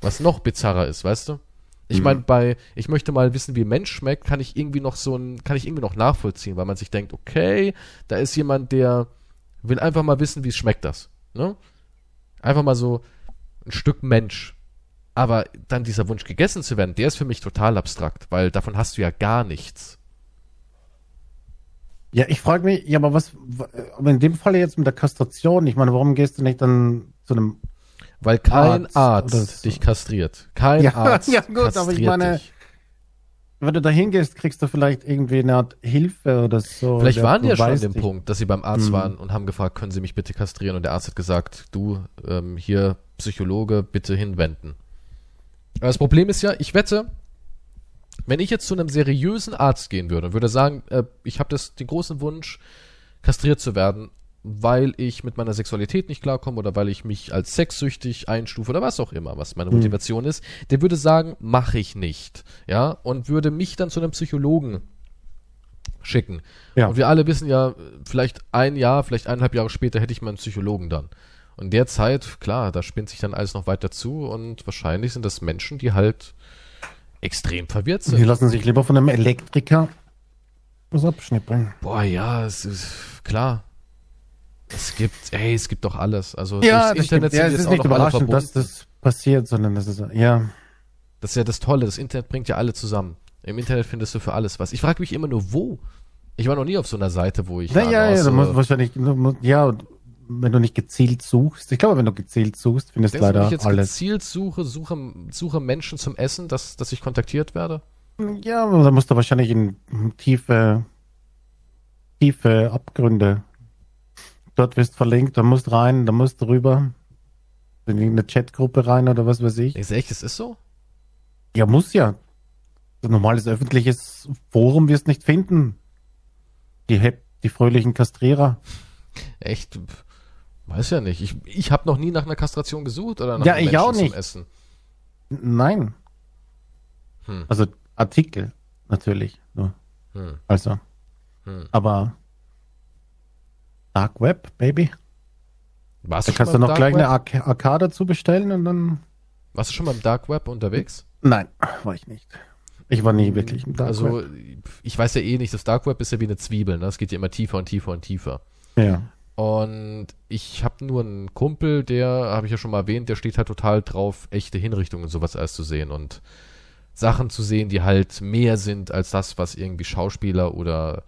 C: Was noch bizarrer ist, weißt du? Ich meine, bei, ich möchte mal wissen, wie Mensch schmeckt, kann ich irgendwie noch so ein, kann ich irgendwie noch nachvollziehen, weil man sich denkt, okay, da ist jemand, der will einfach mal wissen, wie es schmeckt das. Ne? Einfach mal so ein Stück Mensch. Aber dann dieser Wunsch gegessen zu werden, der ist für mich total abstrakt, weil davon hast du ja gar nichts.
B: Ja, ich frage mich, ja, aber was, aber in dem Fall jetzt mit der Kastration, ich meine, warum gehst du nicht dann zu einem,
C: Weil kein
B: Arzt
C: Arzt, dich kastriert. Kein
B: Ja,
C: Arzt
B: ja, gut, aber ich meine,
C: dich.
B: Wenn du da hingehst, kriegst du vielleicht irgendwie eine Art Hilfe oder so.
C: Vielleicht waren die ja schon an dem
B: dich.
C: Punkt, dass sie beim Arzt
B: Mhm.
C: waren und haben gefragt, können Sie mich bitte kastrieren? Und der Arzt hat gesagt, du, ähm, hier Psychologe, bitte hinwenden. Aber das Problem ist ja, ich wette, wenn ich jetzt zu einem seriösen Arzt gehen würde und würde sagen, äh, ich habe das den großen Wunsch, kastriert zu werden, weil ich mit meiner Sexualität nicht klarkomme oder weil ich mich als sexsüchtig einstufe oder was auch immer, was meine
B: Hm.
C: Motivation ist, der würde sagen, mache ich nicht, ja, und würde mich dann zu einem Psychologen schicken.
B: Ja.
C: Und wir alle wissen ja, vielleicht ein Jahr, vielleicht eineinhalb Jahre später hätte ich meinen Psychologen dann. Und in der Zeit, klar, da spinnt sich dann alles noch weiter zu und wahrscheinlich sind das Menschen, die halt extrem verwirrt
B: Die
C: sind.
B: lassen sich lieber von einem Elektriker was abschnippeln.
C: Boah, ja, es ist klar. Es gibt, ey, es gibt doch alles. Also
B: Ja, das stimmt. ja,
C: sind
B: es
C: jetzt
B: ist
C: auch
B: nicht
C: noch alle
B: überraschend, dass das passiert, sondern das ist, ja.
C: Das ist ja das Tolle. Das Internet bringt ja alle zusammen. Im Internet findest du für alles was. Ich frage mich immer nur, wo? Ich war noch nie auf so einer Seite, wo ich war,
B: ja, ja, du
C: so-
B: musst wahrscheinlich, du musst, ja, wenn du nicht gezielt suchst. Ich glaube, wenn du gezielt suchst, findest du
C: Denkst du, wenn
B: leider
C: ich jetzt
B: alles.
C: gezielt suche, suche, suche Menschen zum Essen, dass, dass ich kontaktiert werde?
B: Ja, aber da musst du wahrscheinlich in tiefe, tiefe Abgründe. Dort wirst verlinkt, da musst rein, da musst rüber. In irgendeine Chatgruppe rein oder was weiß ich.
C: Denkst du echt, es ist so?
B: Ja, muss ja. Ein normales öffentliches Forum wirst nicht finden. Die, Hep- die fröhlichen Kastrierer.
C: Echt? Weiß ja nicht. Ich, ich habe noch nie nach einer Kastration gesucht oder nach
B: Ja,
C: einem
B: ich auch nicht.
C: zum Essen.
B: Nein.
C: Hm.
B: Also Artikel, natürlich. Nur.
C: Hm.
B: Also.
C: Hm.
B: Aber Dark Web, Baby.
C: Warst
B: Da kannst du noch
C: Dark
B: gleich
C: Web?
B: eine AK, AK dazu bestellen und dann.
C: Warst du schon beim Dark Web unterwegs?
B: Nein, war ich nicht. Ich war nie wirklich im Dark
C: also,
B: Web.
C: ich weiß ja eh nicht, das Dark Web ist ja wie eine Zwiebel, ne? Es geht ja immer tiefer und tiefer und tiefer.
B: Ja.
C: Und ich habe nur einen Kumpel, der, habe ich ja schon mal erwähnt, der steht halt total drauf, echte Hinrichtungen und sowas alles zu sehen und Sachen zu sehen, die halt mehr sind als das, was irgendwie Schauspieler oder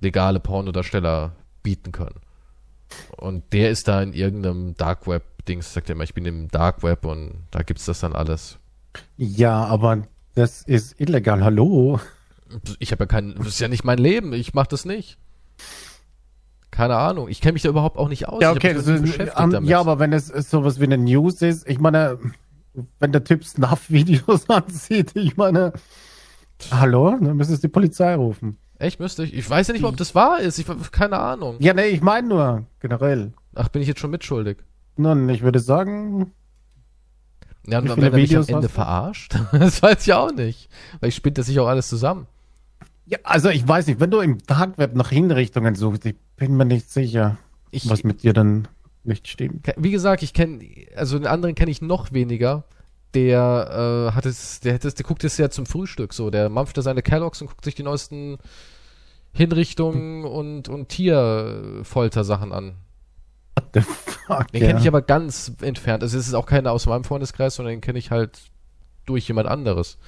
C: legale Pornodarsteller bieten können. Und der ist da in irgendeinem Dark Web-Dings, sagt er immer, ich bin im Dark Web und da gibt's das dann alles.
B: Ja, aber das ist illegal. Hallo.
C: Ich habe ja kein, das ist ja nicht mein Leben, ich mache das nicht. Keine Ahnung, ich kenne mich da überhaupt auch nicht aus.
B: Ja, okay.
C: mich
B: Das ist,
C: beschäftigt
B: ähm,
C: damit.
B: ja, aber wenn es sowas wie eine News ist, ich meine, wenn der Typ Snuff-Videos ansieht, ich meine, hallo, dann müsstest du die Polizei rufen.
C: Echt, müsste ich? Ich weiß ja nicht mal, ob das wahr ist. Ich keine Ahnung.
B: Ja, nee, ich meine nur, generell.
C: Ach, bin ich jetzt schon mitschuldig?
B: Nun, ich würde sagen,
C: Ja, und wenn er mich am Ende verarscht? das weiß ich auch nicht. Weil ich spinnt das sich auch alles zusammen.
B: ja, also ich weiß nicht, wenn du im Dark Web nach Hinrichtungen suchst, ich bin mir nicht sicher,
C: Ich,
B: was mit dir dann nicht stimmt.
C: Wie gesagt, ich kenne, also den anderen kenne ich noch weniger. Der äh, hat es, der, hat es, der guckt es ja zum Frühstück so. Der mampft da seine Kelloggs und guckt sich die neuesten Hinrichtungen und, und Tierfolter-Sachen an.
B: What the fuck?
C: Den kenne ich aber ganz entfernt. Also es ist auch keiner aus meinem Freundeskreis, sondern den kenne ich halt durch jemand anderes,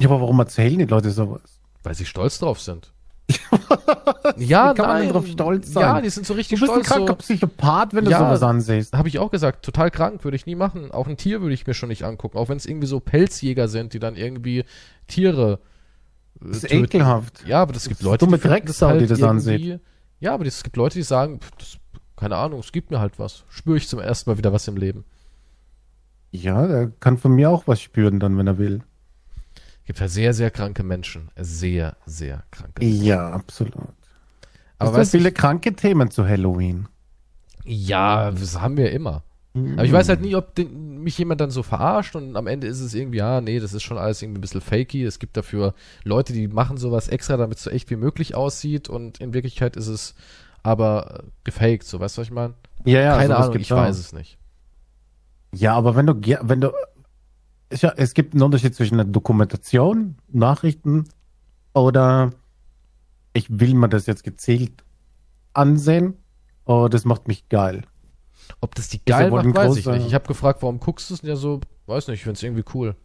B: ja, aber warum erzählen die Leute sowas?
C: weil sie stolz drauf sind. ja,
B: Wie kann man
C: nein.
B: denn drauf stolz sein?
C: Ja, die sind so
B: Du
C: richtig
B: bist ein
C: stolz.
B: kranker
C: So.
B: Psychopath, wenn du
C: Ja.
B: sowas ansiehst.
C: Habe ich auch gesagt, total krank, würde ich nie machen. Auch ein Tier würde ich mir schon nicht angucken, auch wenn es irgendwie so Pelzjäger sind, die dann irgendwie Tiere äh,
B: Das ist
C: töten.
B: ekelhaft.
C: Ja, aber es gibt
B: Das
C: Leute,
B: dumme
C: finden
B: Drecksau, die das
C: irgendwie- Ja, aber es gibt Leute, die sagen, pff, das, keine Ahnung, es gibt mir halt was. Spüre ich zum ersten Mal wieder was im Leben.
B: Ja, der kann von mir auch was spüren dann, wenn er will.
C: Gibt halt sehr, sehr kranke Menschen. Sehr, sehr kranke.
B: Ja, absolut.
C: Aber weißt
B: viele kranke Themen zu Halloween.
C: ja, das haben wir immer. Aber ich weiß halt nie, ob den, mich jemand dann so verarscht und am Ende ist es irgendwie, ja, nee, das ist schon alles irgendwie ein bisschen fakey. Es gibt dafür Leute, die machen sowas extra, damit es so echt wie möglich aussieht und in Wirklichkeit ist es aber gefaked, so, weißt du, was ich meine?
B: Ja, ja,
C: Keine Ahnung, ich
B: auch.
C: weiß es nicht.
B: Ja, aber wenn du, wenn du, ja, es gibt einen Unterschied zwischen einer Dokumentation, Nachrichten oder ich will mir das jetzt gezielt ansehen. Oh, das macht mich geil.
C: Ob das die geil macht, weiß ich nicht. Ich habe gefragt, warum guckst du es? Und ja, so, weiß nicht, ich find's irgendwie cool.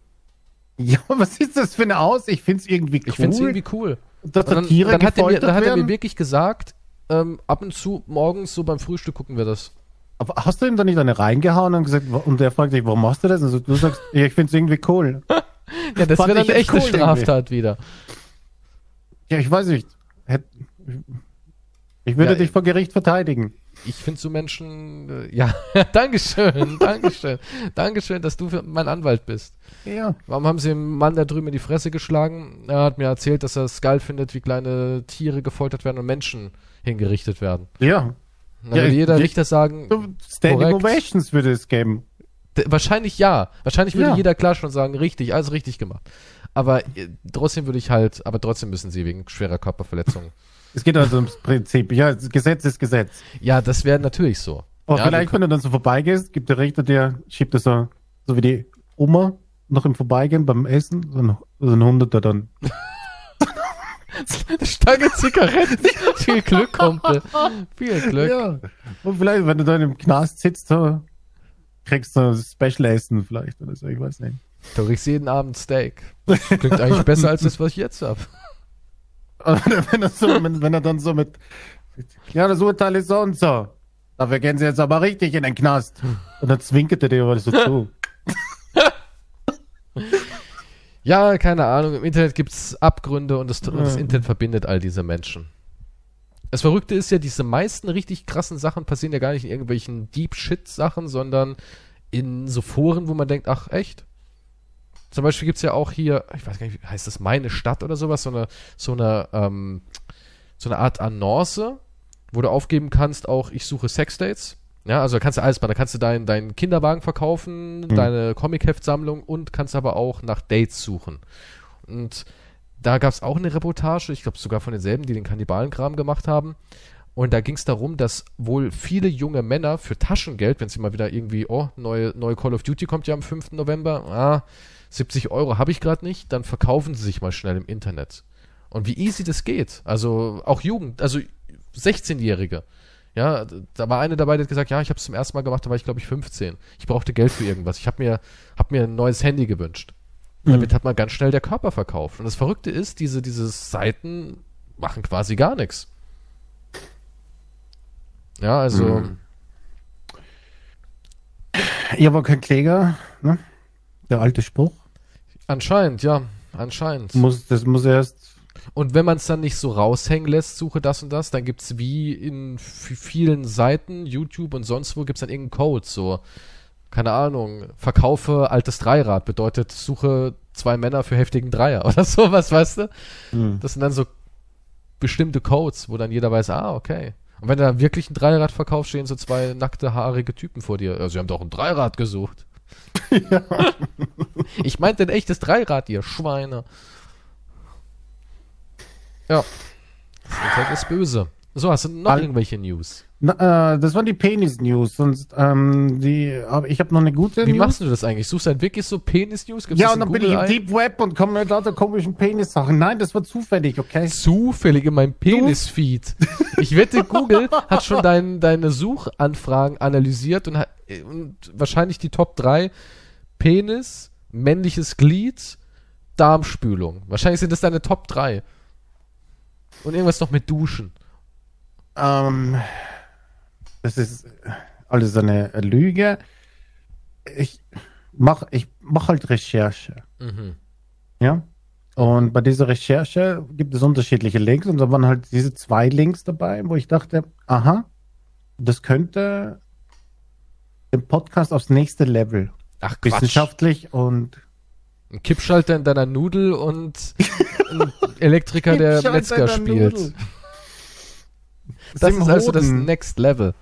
B: Ja, was ist das für eine Aus? Ich find's irgendwie cool.
C: Ich find's irgendwie cool.
B: dass da
C: dann,
B: Tiere
C: dann, hat er mir, dann hat er mir wirklich gesagt, ähm, ab und zu morgens so beim Frühstück gucken wir das.
B: Aber hast du ihm da nicht eine reingehauen und gesagt, und der fragt dich, warum machst du das? Und so, du sagst, ja, ich find's irgendwie cool.
C: Ja, das wäre dann
B: ich
C: eine
B: cool irgendwie.
C: Straftat wieder.
B: Ja, ich weiß nicht. Ich würde
C: Ja,
B: dich vor Gericht verteidigen.
C: Ich finde so Menschen, äh, ja, Dankeschön, Dankeschön, Dankeschön, dass du für mein Anwalt bist.
B: Ja.
C: Warum haben sie dem Mann da drüben in die Fresse geschlagen? Er hat mir erzählt, dass er es geil findet, wie kleine Tiere gefoltert werden und Menschen hingerichtet werden.
B: Ja.
C: Und dann
B: Ja,
C: würde jeder
B: ich-
C: Richter sagen,
B: So Standing. Ovations würde es geben.
C: d- wahrscheinlich ja. Wahrscheinlich würde
B: Ja.
C: jeder klar schon sagen, richtig, alles richtig gemacht. Aber äh, trotzdem würde ich halt, aber trotzdem müssen sie wegen schwerer Körperverletzung.
B: Es geht also ums Prinzip. Ja, das Gesetz ist Gesetz.
C: Ja, das wäre natürlich so.
B: Aber
C: Ja,
B: vielleicht, wenn du dann so vorbeigehst, gibt der Richter dir, schiebt das so, so wie die Oma noch im Vorbeigehen beim Essen, so ein, so ein Hunderter dann.
C: Eine Stange Zigaretten. Viel Glück, Kumpel. Viel Glück.
B: Ja. Und vielleicht, wenn du dann im Knast sitzt, so, kriegst du Special Essen vielleicht oder so, ich weiß nicht.
C: Du kriegst jeden Abend Steak. Klingt eigentlich besser als das, was ich jetzt hab.
B: Aber wenn er, so, wenn, wenn er dann so mit, ja, das Urteil ist so und so. Dafür gehen sie jetzt aber richtig in den Knast. Und dann zwinkert er dir aber so zu.
C: Ja, keine Ahnung. Im Internet gibt's Abgründe und das, und das. Internet verbindet all diese Menschen. Das Verrückte ist ja, diese meisten richtig krassen Sachen passieren ja gar nicht in irgendwelchen Deep Shit Sachen, sondern in so Foren, wo man denkt, ach echt? Zum Beispiel gibt's ja auch hier, ich weiß gar nicht, heißt das meine Stadt oder sowas, so eine, so eine, ähm, so eine Art Annonce, wo du aufgeben kannst, auch ich suche Sexdates. Ja, also da kannst du alles machen. Da kannst du deinen deinen Kinderwagen verkaufen, deine Comic-Heftsammlung und kannst aber auch nach Dates suchen. Und da gab es auch eine Reportage, ich glaube sogar von denselben, die den Kannibalenkram gemacht haben. Und da ging es darum, dass wohl viele junge Männer für Taschengeld, wenn sie mal wieder irgendwie, oh, neue, neue Call of Duty kommt ja am 5. November, ah, 70 Euro habe ich gerade nicht, dann verkaufen sie sich mal schnell im Internet. Und wie easy das geht. Also auch Jugend, also 16-Jährige. Ja, da war eine dabei, die hat gesagt, ja, ich habe es zum ersten Mal gemacht, da war ich glaube ich 15. Ich brauchte Geld für irgendwas. Ich habe mir, hab mir ein neues Handy gewünscht. Damit hat man ganz schnell der Körper verkauft. Und das Verrückte ist, diese, diese Seiten machen quasi gar nichts. Ja, also,
B: Mhm. Habe auch keinen Kläger, ne? Der alte Spruch.
C: anscheinend, ja, anscheinend.
B: Muss, das muss erst.
C: Und wenn man es dann nicht so raushängen lässt, suche das und das, dann gibt's wie in vielen Seiten, YouTube und sonst wo, gibt's dann irgendeinen Code, so, keine Ahnung, verkaufe altes Dreirad, bedeutet, suche zwei Männer für heftigen Dreier oder sowas, weißt du?
B: Hm.
C: Das sind dann so bestimmte Codes, wo dann jeder weiß, ah, okay. Und wenn du da wirklich ein Dreirad verkaufst, stehen so zwei nackte, haarige Typen vor dir. Also, sie haben doch ein Dreirad gesucht. Ich meinte ein echtes Dreirad, ihr Schweine. Ja. Das ist böse. So, hast du noch
B: All-
C: irgendwelche News?
B: Na, äh, das waren die Penis-News. Sonst, ähm, die, aber ich habe noch eine gute
C: Wie
B: News.
C: machst du das eigentlich? Suchst du halt wirklich so Penis-News?
B: Ja, und dann bin ich im? Deep Web und komme mit lauter komischen Penis-Sachen. Nein, das war zufällig, okay?
C: zufällig in meinem Penis-Feed. Ich wette, Google hat schon dein, deine Suchanfragen analysiert und, hat, und wahrscheinlich die Top 3 Penis, männliches Glied, Darmspülung. Wahrscheinlich sind das deine Top 3. Und irgendwas noch mit Duschen.
B: Ähm, das ist alles eine Lüge. Ich mach, ich mach halt Recherche.
C: Mhm.
B: Ja. Und bei dieser Recherche gibt es unterschiedliche Links und da waren halt diese zwei Links dabei, wo ich dachte, aha, das könnte den Podcast aufs nächste Level.
C: Ach Quatsch.
B: Wissenschaftlich und
C: Ein Kippschalter in deiner Nudel und ein Elektriker, der Metzger spielt.
B: Nudel.
C: Das
B: Sim
C: ist also das
B: Hoden.
C: Next Level.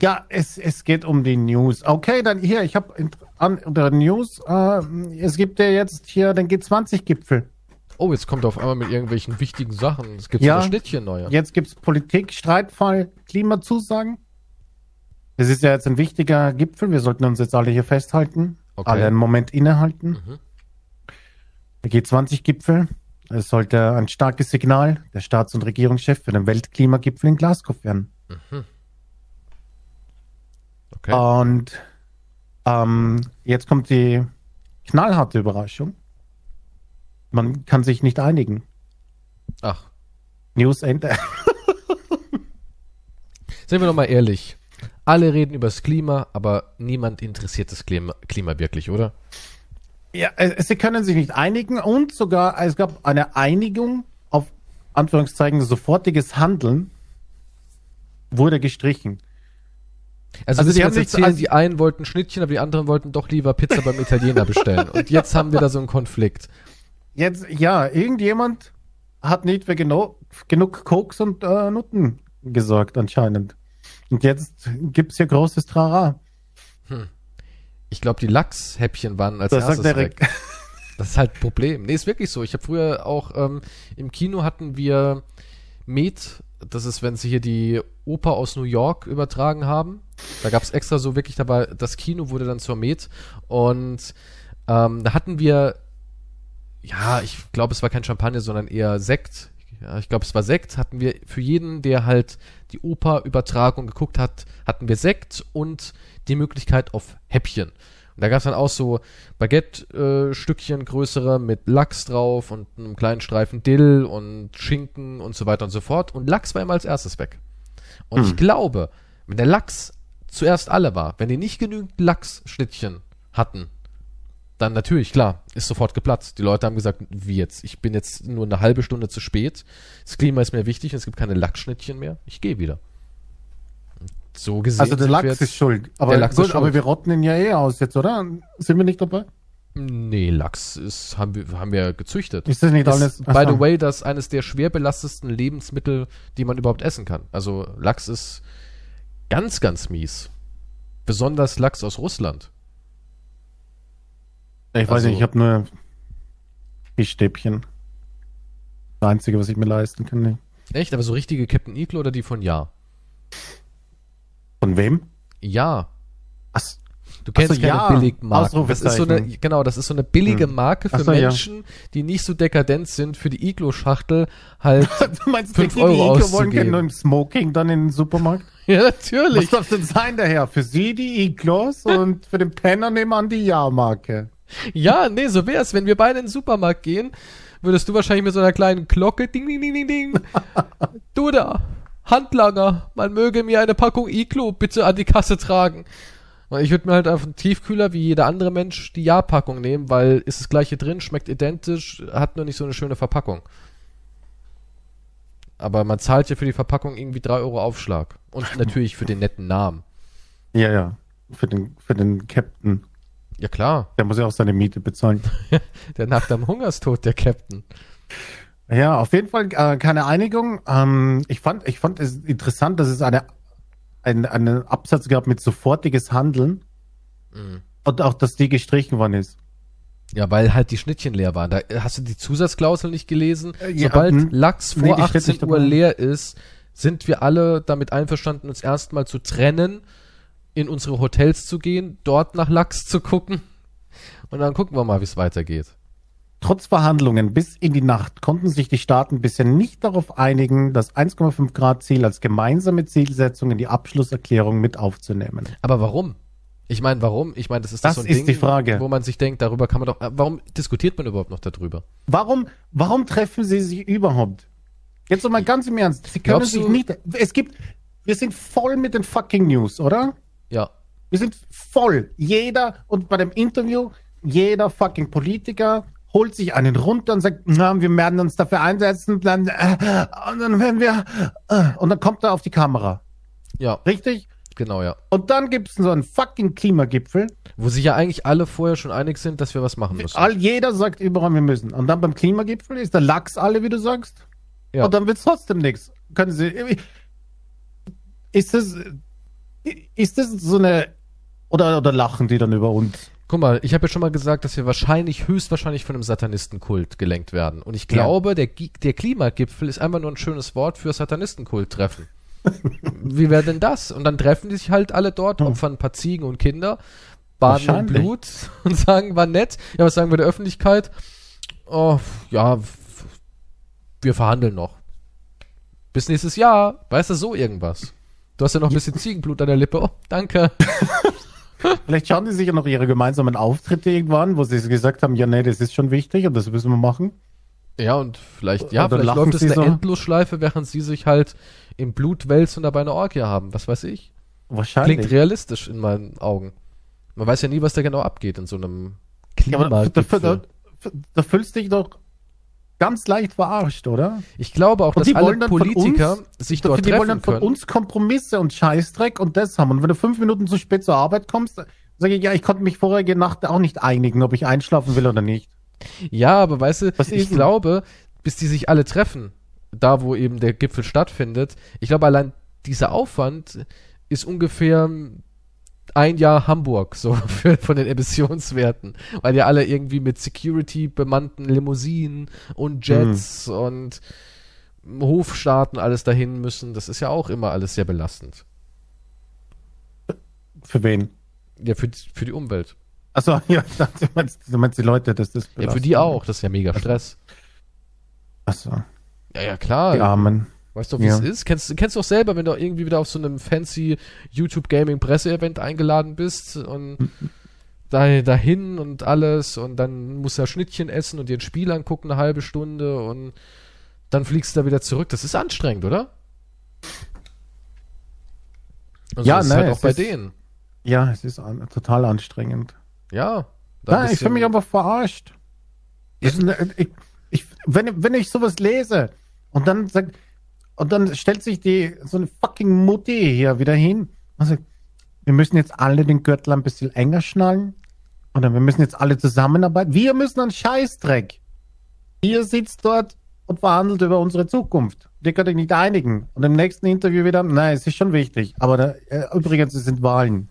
B: Ja, es, es geht um die News. Okay, dann hier, ich habe an unter News, äh, es gibt ja jetzt hier den G20-Gipfel.
C: Oh, jetzt kommt auf einmal mit irgendwelchen wichtigen Sachen. Es gibt
B: Ja.
C: Schnittchen neue.
B: Jetzt gibt's Politik, Streitfall, Klimazusagen. Es ist ja jetzt ein wichtiger Gipfel. Wir sollten uns jetzt alle hier festhalten.
C: Okay.
B: Alle einen Moment innehalten.
C: Mhm.
B: Der G20-Gipfel. Es sollte ein starkes Signal der Staats- und Regierungschef für den Weltklimagipfel in Glasgow werden.
C: Okay.
B: Und ähm, jetzt kommt die knallharte Überraschung. Man kann sich nicht einigen.
C: Ach,
B: News Ende.
C: Seien wir doch mal ehrlich. Alle reden über das Klima, aber niemand interessiert das Klima, Klima wirklich, oder?
B: Ja, äh, sie können sich nicht einigen und sogar es gab eine Einigung auf Anführungszeichen sofortiges Handeln wurde gestrichen.
C: Also,
B: Also die haben nicht
C: erzählen,
B: also-
C: die einen wollten Schnittchen, aber die anderen wollten doch lieber Pizza beim Italiener bestellen. Und jetzt haben wir da so einen Konflikt.
B: Jetzt, ja, irgendjemand hat nicht für geno genug Koks und äh, Nutten gesorgt anscheinend. Und jetzt gibt's hier großes Trara.
C: Ich glaube, die Lachshäppchen waren als
B: Das sagt
C: erstes
B: der
C: weg. Das ist halt ein Problem. Nee, ist wirklich so. Ich habe früher auch ähm, im Kino hatten wir Met, das ist, wenn sie hier die Oper aus New York übertragen haben. Da gab es extra so wirklich dabei, das Kino wurde dann zur Met. Und ähm, da hatten wir, ja, ich glaube, es war kein Champagner, sondern eher Sekt. Ja, ich glaube, es war Sekt. Hatten wir für jeden, der halt die Oper-Übertragung geguckt hat, hatten wir Sekt und die Möglichkeit auf Häppchen. Und da gab es dann auch so Baguette-Stückchen größere mit Lachs drauf und einem kleinen Streifen Dill und Schinken und so weiter und so fort. Und Lachs war immer als erstes weg. Und ich glaube, wenn der Lachs zuerst alle war, wenn die nicht genügend Lachsschnittchen hatten, dann natürlich, klar, ist sofort geplatzt. Die Leute haben gesagt, wie jetzt? Ich bin jetzt nur eine halbe Stunde zu spät. Das Klima ist mir wichtig und es gibt keine Lachsschnittchen mehr. Ich gehe wieder. So gesehen.
B: Also der Lachs ist schuld. Aber
C: Der Lachs
B: gut,
C: ist
B: aber
C: schuld.
B: wir rotten ihn ja eh aus jetzt, oder? Sind wir nicht dabei?
C: Nee, Lachs ist, haben wir, haben wir gezüchtet.
B: Ist das nicht alles?
C: By the way, das ist eines der schwer belastetsten Lebensmittel, die man überhaupt essen kann. Also Lachs ist ganz, ganz mies. Besonders Lachs aus Russland.
B: Ich weiß
C: Also-
B: nicht, ich habe nur Fischstäbchen. Das Einzige, was ich mir leisten kann. Nee.
C: Echt? Aber so richtige Captain Iglo oder die von Ja?
B: Von wem?
C: Ja.
B: Ach,
C: Du kennst
B: so,
C: keine
B: ja.
C: Billigmarken. Das ist so eine,
B: Ausrufezeichen.
C: genau, das ist so eine billige
B: Hm.
C: Marke für
B: so, ja.
C: Menschen, die nicht so dekadent sind, für die Iglo-Schachtel halt.
B: du meinst,
C: Fünf
B: die,
C: Euro
B: die Iglo wollen
C: auszugeben.
B: gerne im Smoking dann in den Supermarkt?
C: ja,
B: Was
C: natürlich.
B: darf denn sein daher? Für sie die Iglos und für den Penner nebenan die Ja-Marke.
C: Ja, nee, so wär's. Wenn wir beide in den Supermarkt gehen, würdest du wahrscheinlich mit so einer kleinen Glocke, ding, ding, ding, ding, ding. du da, Handlanger, man möge mir eine Packung Iglo bitte an die Kasse tragen. Ich würde mir halt auf einen Tiefkühler wie jeder andere Mensch die Ja-Packung nehmen, weil ist das gleiche drin, schmeckt identisch, hat nur nicht so eine schöne Verpackung. Aber man zahlt ja für die Verpackung irgendwie 3 Euro Aufschlag. Und natürlich für den netten Namen.
B: Ja, ja. Für den, für den Captain.
C: Ja klar,
B: Der muss ja auch seine Miete bezahlen.
C: der nackt am Hungerstod, der Captain.
B: Ja, auf jeden Fall äh, keine Einigung. Ähm, ich fand, ich fand es interessant, dass es eine, ein, einen Absatz gab mit sofortiges Handeln
C: Mhm.
B: und auch, dass die gestrichen worden ist.
C: Ja, weil halt die Schnittchen leer waren. Da hast du die Zusatzklausel nicht gelesen.
B: Äh, ja,
C: Sobald
B: hm.
C: Lachs
B: Nee,
C: vor
B: steht
C: 18
B: nicht
C: Uhr leer ist, Sind wir alle damit einverstanden, uns erstmal zu trennen, in unsere Hotels zu gehen, dort nach Lachs zu gucken? Und dann gucken wir mal, wie es weitergeht.
B: Trotz Verhandlungen bis in die Nacht konnten sich die Staaten bisher nicht darauf einigen, das 1,5 Grad Ziel als gemeinsame Zielsetzung in die Abschlusserklärung mit aufzunehmen.
C: Aber warum? Ich meine, warum? Ich meine, das ist doch
B: Das
C: so ein
B: ist
C: Ding,
B: die Frage.
C: wo man sich denkt, darüber kann man doch. äh, Warum diskutiert man überhaupt noch darüber?
B: Warum, warum treffen sie sich überhaupt? Jetzt noch mal ganz im Ernst. Sie können
C: Glaubst
B: sich
C: du-
B: nicht. Es gibt. Wir sind voll mit den fucking News, oder?
C: Ja.
B: Wir sind voll. Jeder und bei dem Interview, jeder fucking Politiker holt sich einen runter und sagt, na, wir werden uns dafür einsetzen, dann, äh, und dann werden wir, äh, und dann kommt er auf die Kamera.
C: Ja,
B: Richtig?
C: genau, ja.
B: Und dann gibt es so einen fucking Klimagipfel.
C: Wo sich ja eigentlich alle vorher schon einig sind, dass wir was machen müssen.
B: All, jeder sagt überall, wir müssen. Und dann beim Klimagipfel ist der Lachs alle, wie du sagst.
C: Ja.
B: Und dann wird es trotzdem nichts. Können Sie. Ist das. Ist das so eine. Oder, oder lachen die dann über uns?
C: Guck mal, ich habe ja schon mal gesagt, dass wir wahrscheinlich, höchstwahrscheinlich von einem Satanistenkult gelenkt werden. Und ich glaube, der, Gi- der Klimagipfel ist einfach nur ein schönes Wort für Satanistenkult-Treffen. Wie wäre denn das? Und dann treffen die sich halt alle dort, opfern ein paar Ziegen und Kinder, baden in. Blut und sagen, war nett. Ja, was sagen wir der Öffentlichkeit? Oh, ja, wir verhandeln noch. Bis nächstes Jahr, weißt du, so irgendwas. Du hast ja noch ein bisschen Ziegenblut an der Lippe. Oh, danke.
B: Vielleicht schauen die sich ja noch ihre gemeinsamen Auftritte irgendwann, wo sie gesagt haben, ja, nee, das ist schon wichtig und das müssen wir machen.
C: Ja, und vielleicht, ja,
B: Oder
C: vielleicht
B: lachen
C: läuft es
B: sie
C: eine
B: so?
C: Endlosschleife, während sie sich halt im Blut wälzen und dabei eine Orgie haben. Was weiß ich.
B: Wahrscheinlich.
C: Klingt realistisch in meinen Augen. Man weiß ja nie, was da genau abgeht in so einem
B: ja, aber da, da, da, da fühlst du dich doch ganz leicht verarscht, oder?
C: Ich glaube auch,
B: Und
C: dass
B: die
C: alle
B: wollen
C: Politiker
B: uns-
C: sich dort
B: die wollen
C: treffen
B: dann von
C: können.
B: uns Kompromisse und Scheißdreck und das haben. Und wenn du fünf Minuten zu spät zur Arbeit kommst, sage ich, ja, ich konnte mich vorige Nacht auch nicht einigen, ob ich einschlafen will oder nicht.
C: Ja, aber weißt du,
B: Was
C: ich glaube, bis die sich alle treffen, da wo eben der Gipfel stattfindet, ich glaube allein dieser Aufwand ist ungefähr ein Jahr Hamburg so für, von den Emissionswerten, weil ja alle irgendwie mit Security bemannten Limousinen und Jets und Hofstaaten alles dahin müssen. Das ist ja auch immer alles sehr belastend.
B: Für wen?
C: Ja, für, die- für die Umwelt.
B: Achso, ja, du meinst, du meinst die Leute, dass das
C: Ja, für die auch. Das ist ja mega Stress.
B: Achso,
C: Ja, ja, klar.
B: die Armen.
C: Weißt du, wie
B: Ja.
C: es ist? Kennst, kennst du auch selber, wenn du irgendwie wieder auf so einem fancy YouTube Gaming Presse-Event eingeladen bist und da, dahin und alles und dann musst du ja Schnittchen essen und dir ein Spiel angucken eine halbe Stunde und dann fliegst du da wieder zurück. Das ist anstrengend, oder? Und
B: Ja,
C: so ist
B: ne,
C: halt auch bei
B: ist-
C: denen.
B: Ja, es ist an, total anstrengend.
C: Ja.
B: Nein, ich fühle mich aber verarscht. Das ist eine, ich, ich, wenn, wenn ich sowas lese und dann sagt, und dann stellt sich die so eine fucking Mutti hier wieder hin und sagt, wir müssen jetzt alle den Gürtel ein bisschen enger schnallen oder wir müssen jetzt alle zusammenarbeiten. Wir müssen einen Scheißdreck. Ihr sitzt dort und verhandelt über unsere Zukunft. Die könnt euch nicht einigen. Und im nächsten Interview wieder, nein, es ist schon wichtig. Aber da, äh, übrigens, es sind Wahlen.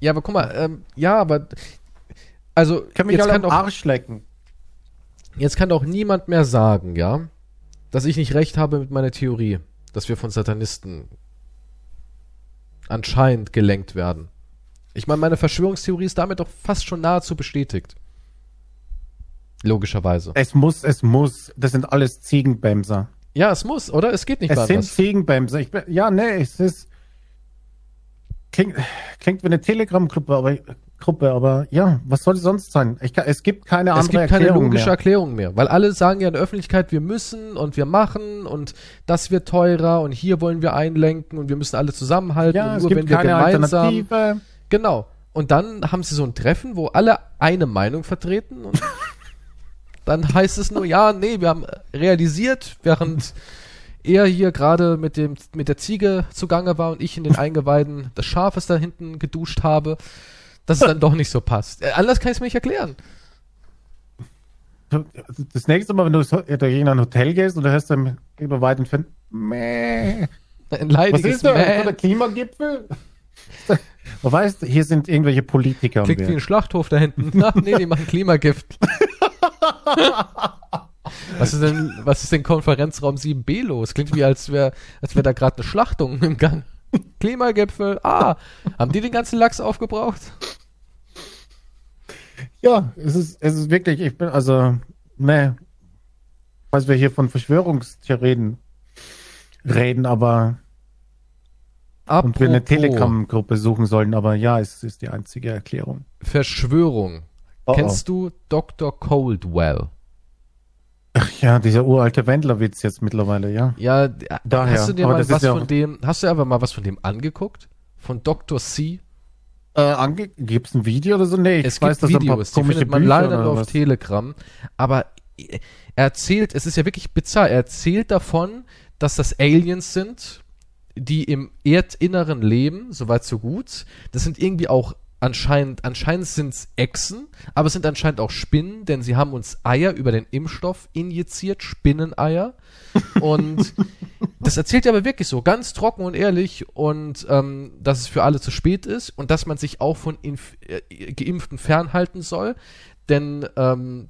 C: Ja, aber guck mal, ähm, ja, aber also
B: Ich kann mich
C: jetzt
B: alle
C: kann
B: am
C: doch
B: Arsch lecken.
C: Jetzt kann doch niemand mehr sagen, ja, dass ich nicht recht habe mit meiner Theorie, dass wir von Satanisten anscheinend gelenkt werden. Ich meine, meine Verschwörungstheorie ist damit doch fast schon nahezu bestätigt. Logischerweise.
B: Es muss, es muss. Das sind alles Ziegenbämser.
C: Ja, es muss, oder? Es geht nicht
B: Es
C: mehr
B: sind
C: anders.
B: Ziegenbämser. Ich, ja, nee, es ist. Klingt, klingt wie eine Telegram-Gruppe, aber, Gruppe, aber ja, was soll es sonst sein? Ich es gibt keine
C: Es
B: andere
C: gibt keine
B: Erklärung
C: logische
B: mehr.
C: Erklärung mehr, weil alle sagen ja in der Öffentlichkeit, wir müssen und wir machen und das wird teurer und hier wollen wir einlenken und wir müssen alle zusammenhalten
B: Ja,
C: und
B: es
C: nur
B: gibt
C: wenn wir gemeinsam
B: Alternative.
C: Genau. Und dann haben sie so ein Treffen, wo alle eine Meinung vertreten und dann heißt es nur, ja, nee, wir haben realisiert, während er hier gerade mit dem mit der Ziege zugange war und ich in den Eingeweiden des Schafes da hinten geduscht habe, dass es dann doch nicht so passt. Äh, anders kann ich es mir nicht erklären.
B: Das nächste Mal, wenn du in ein Hotel gehst und du hörst dann über weit entfernt, meh.
C: Ein
B: Was ist da?
C: Mäh.
B: Der Klimagipfel? Du weißt, hier sind irgendwelche Politiker.
C: Klingt wie ein Schlachthof da hinten. Ach nee, die machen Klimagift. Was ist denn, was ist denn Konferenzraum 7b los? Klingt wie, als wäre als wär da gerade eine Schlachtung im Gang. Klimagipfel, ah, haben die den ganzen Lachs aufgebraucht?
B: Ja, es ist, es ist wirklich, ich bin, also, ne, was wir hier von Verschwörungstheorien reden, aber und wir eine
C: Apropos
B: Telegram-Gruppe suchen sollen, aber ja, es ist die einzige Erklärung.
C: Verschwörung.
B: Oh,
C: Kennst du Dr. Coldwell?
B: Ach ja, dieser uralte Wendler-Witz jetzt mittlerweile, ja.
C: Ja,
B: Daher,
C: hast du dir
B: aber
C: mal was
B: ja
C: von dem, hast du aber mal was von dem angeguckt? Von Dr. C?
B: Äh, ange gibt's ein Video oder so? Nee, ich
C: es
B: weiß,
C: gibt
B: dass er ein paar
C: Videos, die
B: komische
C: findet man
B: Bücher
C: leider nur auf
B: was.
C: Telegram. Aber er erzählt, es ist ja wirklich bizarr, er erzählt davon, dass das Aliens sind, die im Erdinneren leben, soweit so gut. Das sind irgendwie auch anscheinend, anscheinend sind es Echsen, aber es sind anscheinend auch Spinnen, denn sie haben uns Eier über den Impfstoff injiziert, Spinneneier. Und das erzählt er aber wirklich so, ganz trocken und ehrlich und ähm, dass es für alle zu spät ist und dass man sich auch von Inf äh, Geimpften fernhalten soll, denn ähm,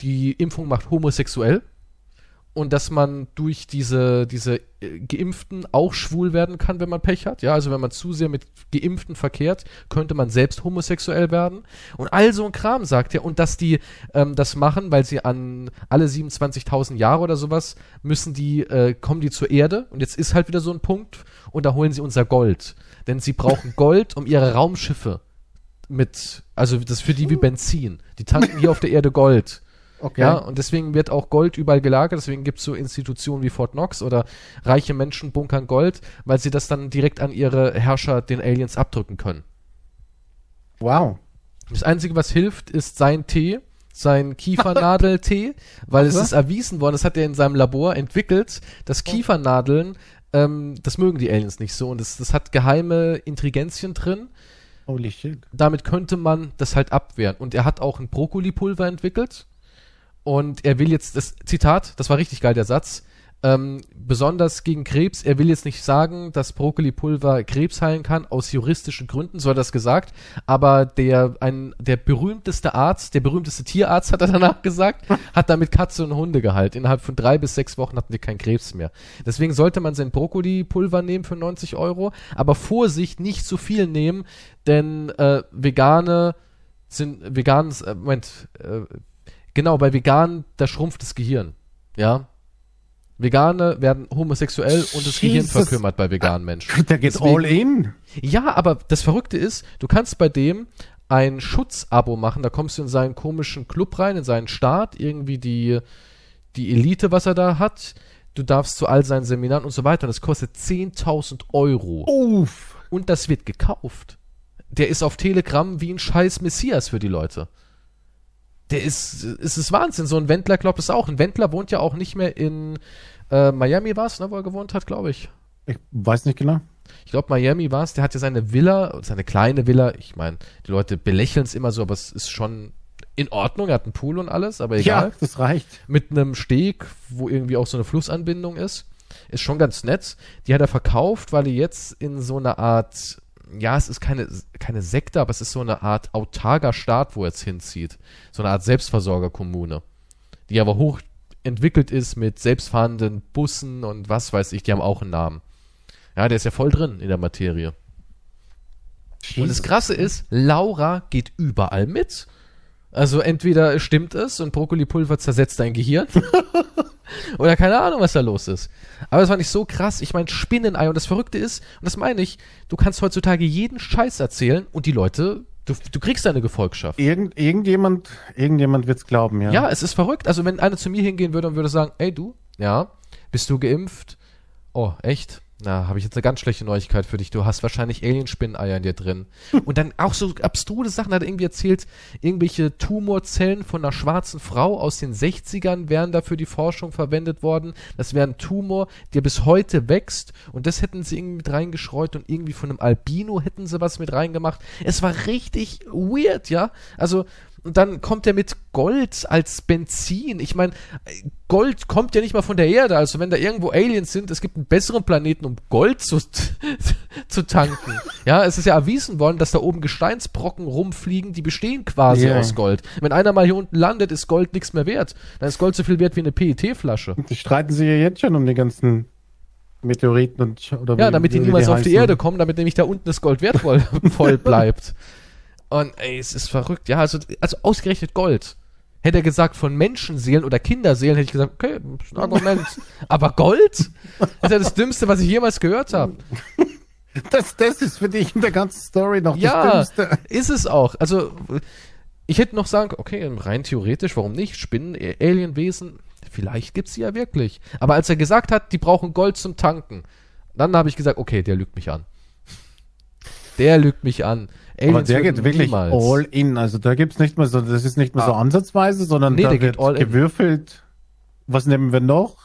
C: die Impfung macht homosexuell und dass man durch diese, diese äh, Geimpften auch schwul werden kann, wenn man Pech hat. Ja, also wenn man zu sehr mit Geimpften verkehrt, könnte man selbst homosexuell werden. Und all so ein Kram sagt er. Und dass die ähm, das machen, weil sie an alle 27.000 Jahre oder sowas müssen die, äh, kommen die zur Erde. Und jetzt ist halt wieder so ein Punkt. Und da holen sie unser Gold. Denn sie brauchen Gold, um ihre Raumschiffe mit, also das ist für die wie Benzin. Die tanken hier auf der Erde Gold.
B: Okay.
C: Ja, und deswegen wird auch Gold überall gelagert, deswegen gibt es so Institutionen wie Fort Knox oder reiche Menschen bunkern Gold, weil sie das dann direkt an ihre Herrscher, den Aliens, abdrücken können.
B: Wow.
C: Das Einzige, was hilft, ist sein Tee, sein Kiefernadeltee, weil es ist erwiesen worden, das hat er in seinem Labor entwickelt, dass Kiefernadeln, ähm, das mögen die Aliens nicht so und das, das hat geheime Intrigenzien drin.
B: Holy shit.
C: damit könnte man das halt abwehren. Und er hat auch ein Brokkolipulver entwickelt. Und er will jetzt, das Zitat, das war richtig geil, der Satz, ähm, besonders gegen Krebs, er will jetzt nicht sagen, dass Brokkolipulver Krebs heilen kann, aus juristischen Gründen, so hat er das gesagt, aber der, ein, der berühmteste Arzt, der berühmteste Tierarzt, hat er danach gesagt, hat damit Katze und Hunde geheilt. Innerhalb von drei bis sechs Wochen hatten wir keinen Krebs mehr. Deswegen sollte man sein Brokkolipulver nehmen für 90 Euro, aber Vorsicht, nicht zu viel nehmen, denn äh, vegane sind vegan, äh, Moment, äh, genau, bei vegan, da schrumpft das Gehirn. Ja. Vegane werden homosexuell und das Gehirn
B: Jesus.
C: verkümmert bei veganen Menschen.
B: Der geht
C: Deswegen-
B: all in.
C: Ja, aber das Verrückte ist, du kannst bei dem ein Schutzabo machen, da kommst du in seinen komischen Club rein, in seinen Staat, irgendwie die, die Elite, was er da hat. Du darfst zu all seinen Seminaren und so weiter und das kostet 10.000 Euro.
B: Uff.
C: Und das wird gekauft. Der ist auf Telegram wie ein scheiß Messias für die Leute. Der ist, es ist Wahnsinn. So ein Wendler glaubt es auch. Ein Wendler wohnt ja auch nicht mehr in äh, Miami war es, ne, wo er gewohnt hat, glaube ich.
B: Ich weiß nicht genau.
C: Ich glaube, Miami war es. Der hat ja seine Villa, seine kleine Villa. Ich meine, die Leute belächeln es immer so, aber es ist schon in Ordnung. Er hat einen Pool und alles, aber egal.
B: Ja, das reicht.
C: Mit einem Steg, wo irgendwie auch so eine Flussanbindung ist. Ist schon ganz nett. Die hat er verkauft, weil er jetzt in so einer Art, ja, es ist keine, keine Sekte, aber es ist so eine Art autarker Staat, wo er jetzt hinzieht. So eine Art Selbstversorgerkommune. Die aber hoch entwickelt ist mit selbstfahrenden Bussen und was weiß ich, die haben auch einen Namen. Ja, der ist ja voll drin in der Materie. Und das Krasse ist, Laura geht überall mit. Also entweder stimmt es und Brokkolipulver zersetzt dein Gehirn. oder keine Ahnung, was da los ist. Aber es war nicht so krass. Ich meine, Spinnenei. Und das Verrückte ist, und das meine ich, du kannst heutzutage jeden Scheiß erzählen und die Leute, du, du kriegst deine Gefolgschaft.
B: Irgend, irgendjemand, irgendjemand wird's glauben, ja.
C: Ja, es ist verrückt. Also wenn einer zu mir hingehen würde und würde sagen, ey du, ja, bist du geimpft? Oh, echt? Na, habe ich jetzt eine ganz schlechte Neuigkeit für dich. Du hast wahrscheinlich Alienspinneneier in dir drin. Und dann auch so abstruse Sachen hat er irgendwie erzählt, irgendwelche Tumorzellen von einer schwarzen Frau aus den 60ern wären da für die Forschung verwendet worden. Das wäre ein Tumor, der bis heute wächst und das hätten sie irgendwie mit reingeschreut und irgendwie von einem Albino hätten sie was mit reingemacht. Es war richtig weird, ja? Also Und dann kommt er mit Gold als Benzin. Ich meine, Gold kommt ja nicht mal von der Erde. Also wenn da irgendwo Aliens sind, es gibt einen besseren Planeten, um Gold zu, zu tanken. Ja, es ist ja erwiesen worden, dass da oben Gesteinsbrocken rumfliegen, die bestehen quasi
B: Ja.
C: aus Gold. Wenn einer mal hier unten landet, ist Gold nichts mehr wert. Dann ist Gold so viel wert wie eine PET-Flasche.
B: Die streiten sich ja jetzt schon um die ganzen Meteoriten und oder
C: Ja,
B: wie-
C: damit die niemals auf die. Erde kommen, damit nämlich da unten das Gold wertvoll voll bleibt. Und ey, es ist verrückt. Ja, also, also ausgerechnet Gold. Hätte er gesagt von Menschenseelen oder Kinderseelen, hätte ich gesagt, okay, ist ein Argument. Aber Gold? Das ist ja das Dümmste, was ich jemals gehört habe.
B: Das, das ist für dich in der ganzen Story noch
C: Ja,
B: das Dümmste.
C: ist es auch. Also, ich hätte noch sagen, okay, rein theoretisch, warum nicht? Spinnen, Alienwesen, vielleicht gibt's sie ja wirklich. Aber als er gesagt hat, die brauchen Gold zum Tanken, dann habe ich gesagt, okay, der lügt mich an. Der lügt mich an.
B: Aber der geht wirklich
C: niemals-
B: all in. Also da gibt's nicht mehr so, das ist nicht mehr so
C: Ah.
B: ansatzweise, sondern
C: Nee,
B: da
C: der
B: wird
C: all in.
B: gewürfelt. Was nehmen wir noch?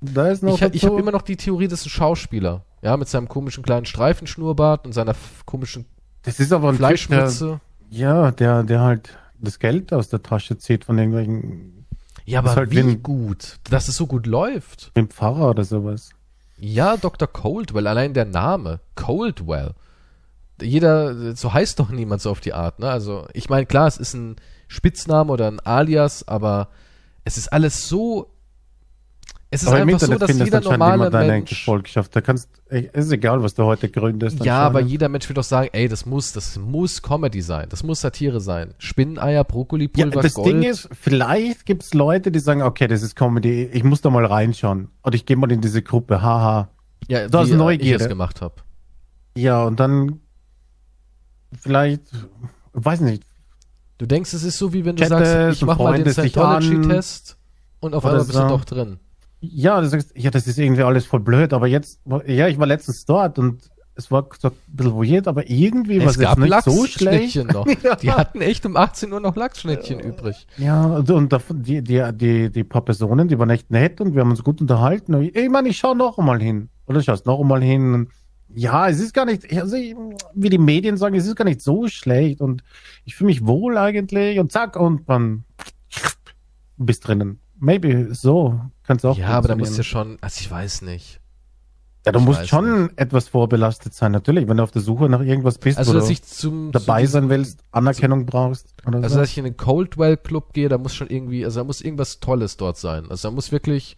B: Da ist noch
C: Ich, hab- ich habe immer noch die Theorie, das ist ein Schauspieler. Ja, mit seinem komischen kleinen Streifenschnurrbart und seiner komischen
B: das ist aber ein
C: Fleischmütze.
B: ja, der, der halt das Geld aus der Tasche zieht von irgendwelchen
C: Ja, aber
B: halt
C: wie
B: ein-
C: gut, dass es so gut läuft.
B: dem Pfarrer oder sowas.
C: Ja, Dr. Coldwell, allein der Name. Coldwell. Jeder, so heißt doch niemand so auf die Art, ne? Also, ich meine, klar, es ist ein Spitzname oder ein Alias, aber es ist alles so. Es ist
B: Aber
C: einfach so, dass jeder normale Mensch.
B: Gefolgschaft. Da kannst, ey, ist egal, was du heute gründest.
C: Ja, aber jeder Mensch wird doch sagen, ey, das muss, das muss Comedy sein, das muss Satire sein. Spinneneier,
B: Ja,
C: Brokkolipulver,
B: das
C: Gold.
B: Ding ist, vielleicht gibt's Leute, die sagen, okay, das ist Comedy, ich muss da mal reinschauen. Oder ich gehe mal in diese Gruppe, haha.
C: ja,
B: du hast
C: wie, äh,
B: Neugierde.
C: ich es gemacht habe.
B: Ja, und dann vielleicht, weiß nicht,
C: Du denkst, es ist so, wie wenn du
B: Chattest
C: sagst, ich
B: und
C: mach mal den. Scientology-Test und auf einmal bist du doch drin.
B: ja, du sagst, ja, das ist irgendwie alles voll blöd, aber jetzt, ja, ich war letztens dort und es war so ein bisschen weird, aber irgendwie war
C: Es gab
B: nicht so schlecht.
C: Noch.
B: Ja.
C: Die hatten echt um 18 Uhr noch Lachsschnittchen übrig.
B: Ja, und, und davon- die, die, die, die paar Personen, die waren echt nett und wir haben uns gut unterhalten. Und ich, ich meine, ich schau noch einmal hin. Oder schaust noch einmal hin. Ja, es ist gar nicht, also wie die Medien sagen, es ist gar nicht so schlecht und ich fühle mich wohl eigentlich und zack und dann bist drinnen. Maybe so kannst du auch.
C: Ja, aber da musst du schon, also ich weiß nicht.
B: ja, du
C: ich
B: musst schon etwas vorbelastet sein, natürlich, wenn du auf der Suche nach irgendwas bist,
C: Also,
B: wo
C: dass
B: du
C: ich zum
B: dabei
C: zu
B: sein willst, Anerkennung brauchst. Oder
C: Also,
B: so.
C: dass ich in den Coldwell Club gehe, da muss schon irgendwie, also da muss irgendwas Tolles dort sein. Also da muss wirklich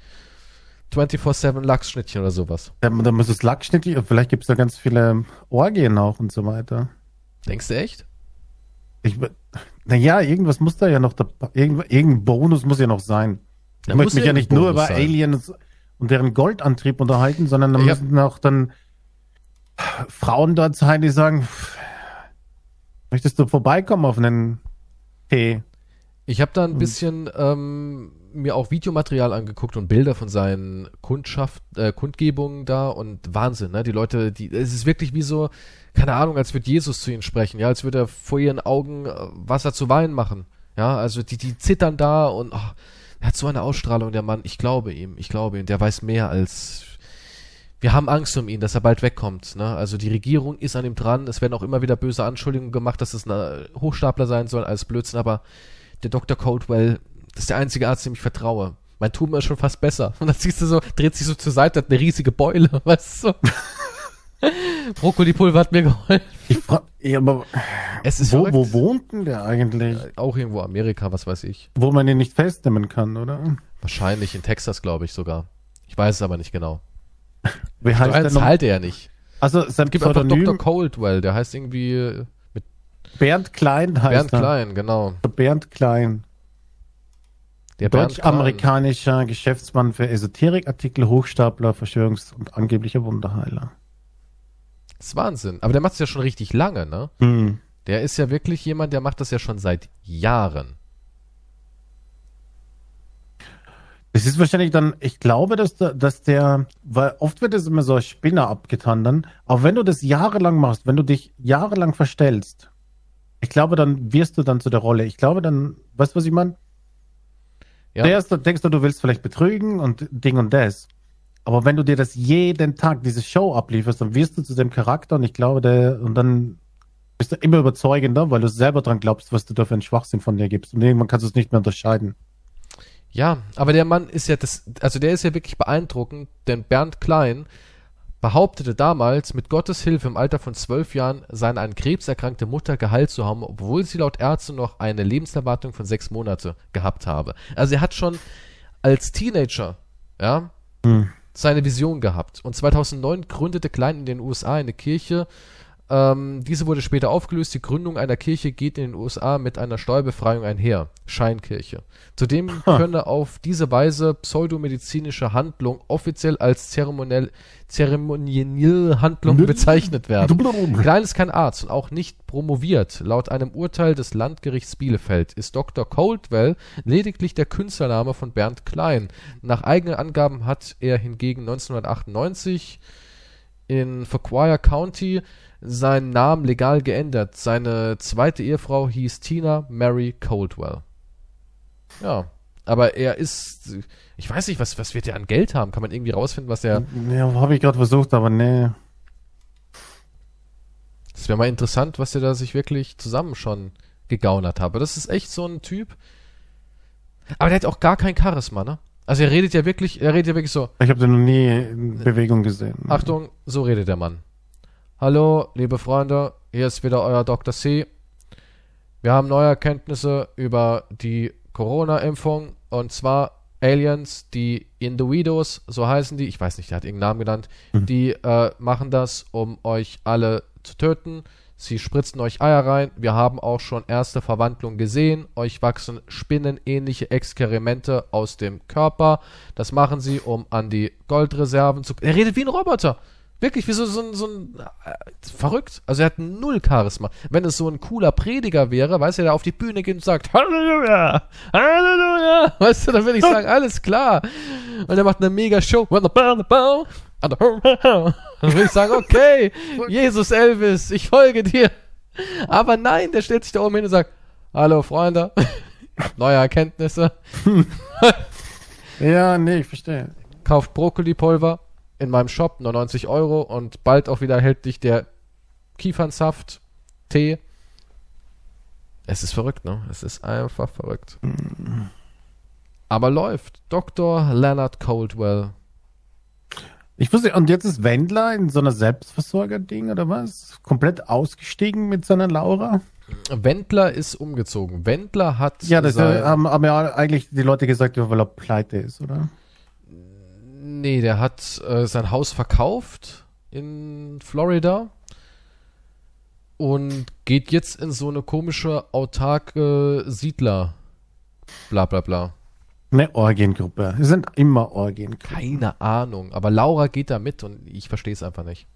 C: 24-7 Lachsschnittchen oder sowas.
B: Da, da muss es Lackschnittlich, vielleicht gibt es da ganz viele Orgien auch und so weiter.
C: Denkst du echt?
B: Ich, naja, irgendwas muss da ja noch, dabei, irgend, irgendein Bonus muss ja noch sein.
C: Da
B: ich möchte mich ja nicht
C: irgendein
B: nur über
C: Bonus sein.
B: Aliens und deren Goldantrieb unterhalten, sondern da
C: Ja.
B: müssen auch dann Frauen dort sein, die sagen, möchtest du vorbeikommen auf einen Tee?
C: Ich habe da
B: Hm.
C: ein bisschen ähm, mir auch Videomaterial angeguckt und Bilder von seinen Kundschaft, äh, Kundgebungen da und Wahnsinn, ne? Die Leute, die, es ist wirklich wie so, keine Ahnung, als würde Jesus zu ihnen sprechen, ja, als würde er vor ihren Augen äh, Wasser zu Wein machen. Ja, also die, die zittern da und oh, er hat so eine Ausstrahlung, der Mann. Ich glaube ihm, ich glaube ihm, der weiß mehr als. Wir haben Angst um ihn, dass er bald wegkommt. Ne? Also die Regierung ist an ihm dran. Es werden auch immer wieder böse Anschuldigungen gemacht, dass es ein Hochstapler sein soll, als Blödsinn. Aber der Dr. Coldwell, das ist der einzige Arzt, dem ich vertraue. Mein Tumor ist schon fast besser. Und dann siehst du so, dreht sich so zur Seite, hat eine riesige Beule, weißt du? Brokkolipulver hat mir geholfen.
B: Ich frag, ja, aber
C: Es ist
B: wo,
C: verrückt.
B: wo wohnt denn der eigentlich?
C: Auch irgendwo Amerika, was weiß ich.
B: Wo man ihn nicht festnehmen kann, oder?
C: Wahrscheinlich in Texas, glaube ich sogar. Ich weiß es aber nicht genau.
B: Wie heißt
C: Steuern zahlt er ja nicht.
B: Also sein
C: Gib einfach
B: Pseudonym
C: Dr. Coldwell, der heißt irgendwie äh, mit
B: Bernd Klein heißt
C: Bernd
B: er.
C: Klein, genau.
B: Bernd Klein.
C: Der.
B: Deutsch-amerikanischer Geschäftsmann für Esoterikartikel, Hochstapler, Verschwörungs- und angeblicher Wunderheiler.
C: Das ist Wahnsinn. Aber der macht es ja schon richtig lange, ne?
B: Hm.
C: Der ist ja wirklich jemand, der macht das ja schon seit Jahren.
B: Das ist wahrscheinlich dann, ich glaube, dass der, dass der, weil oft wird das immer so als Spinner abgetan dann, aber wenn du das jahrelang machst, wenn du dich jahrelang verstellst, ich glaube, dann wirst du dann zu der Rolle. Ich glaube dann, weißt du, was ich meine?
C: Ja.
B: Zuerst denkst du, du willst vielleicht betrügen und Ding und das. Aber wenn du dir das jeden Tag, diese Show ablieferst, dann wirst du zu dem Charakter und ich glaube, der, und dann Bist du immer überzeugender, weil du selber dran glaubst, was du da für einen Schwachsinn von dir gibst. Und irgendwann kannst du es nicht mehr unterscheiden.
C: Ja, aber der Mann ist ja das, also der ist ja wirklich beeindruckend, denn Bernd Klein behauptete damals, mit Gottes Hilfe im Alter von zwölf Jahren seine an Krebs erkrankte Mutter geheilt zu haben, obwohl sie laut Ärzte noch eine Lebenserwartung von sechs Monate gehabt habe. Also er hat schon als Teenager, ja,
B: Hm.
C: seine Vision gehabt. Und 2009 gründete Klein in den USA eine Kirche. Ähm, diese wurde später aufgelöst. Die Gründung einer Kirche geht in den USA mit einer Steuerbefreiung einher. Scheinkirche. Zudem
B: Ha.
C: könne auf diese Weise pseudomedizinische Handlung offiziell als zeremoniell, zeremonielle Handlung bezeichnet werden. Klein ist kein Arzt und auch nicht promoviert. Laut einem Urteil des Landgerichts Bielefeld ist Dr. Coldwell lediglich der Künstlername von Bernd Klein. Nach eigenen Angaben hat er hingegen 1998 in Fauquier County seinen Namen legal geändert. Seine zweite Ehefrau hieß Tina Mary Coldwell. Ja, aber er ist, ich weiß nicht, was, was wird er an Geld haben? Kann man irgendwie rausfinden, was er
B: Ja, habe ich gerade versucht, aber nee.
C: Das wäre mal interessant, was der da sich wirklich zusammen schon gegaunert habe. Das ist echt so ein Typ. Aber der hat auch gar kein Charisma, ne? Also er redet ja wirklich, er redet ja wirklich so,
B: Ich habe den noch nie in Bewegung gesehen.
C: Achtung, so redet der Mann. Hallo, liebe Freunde, hier ist wieder euer Dr. C. Wir haben neue Erkenntnisse über die Corona-Impfung und zwar Aliens, die Individuos, so heißen die, ich weiß nicht, der hat irgendeinen Namen genannt, die äh, machen das, um euch alle zu töten. Sie spritzen euch Eier rein. Wir haben auch schon erste Verwandlungen gesehen. Euch wachsen spinnenähnliche Exkremente aus dem Körper. Das machen sie, um an die Goldreserven zu. Er redet wie ein Roboter. Wirklich, wie so, so, ein- so ein. Äh, verrückt. Also er hat null Charisma. Wenn es so ein cooler Prediger wäre, weißt du, der auf die Bühne geht und sagt, Halleluja! Halleluja! Weißt du, dann würde ich sagen, alles klar. Und er macht eine mega Show. Dann würde ich sagen, okay, Jesus Elvis, ich folge dir. Aber nein, der stellt sich da oben hin und sagt, hallo Freunde, neue Erkenntnisse.
B: Ja, nee, ich verstehe.
C: kauft Brokkolipulver in meinem Shop, nur 90 Euro und bald auch wieder erhältlich der Kiefernsaft, Tee. Es ist verrückt, ne? Es ist einfach verrückt. Aber läuft. Dr. Leonard Coldwell.
B: Ich wusste, und jetzt ist Wendler in so einer Selbstversorger-Ding oder was? Komplett ausgestiegen mit seiner Laura?
C: Wendler ist umgezogen. Wendler hat
B: Ja, das
C: sein-
B: haben, haben ja eigentlich die Leute gesagt, weil er pleite ist, oder?
C: Nee, der hat äh, sein Haus verkauft in Florida und geht jetzt in so eine komische autarke Siedler. Bla bla bla.
B: Eine Orgiengruppe. Es sind immer Orgiengruppen.
C: Keine Ahnung. Aber Laura geht da mit und ich verstehe es einfach nicht.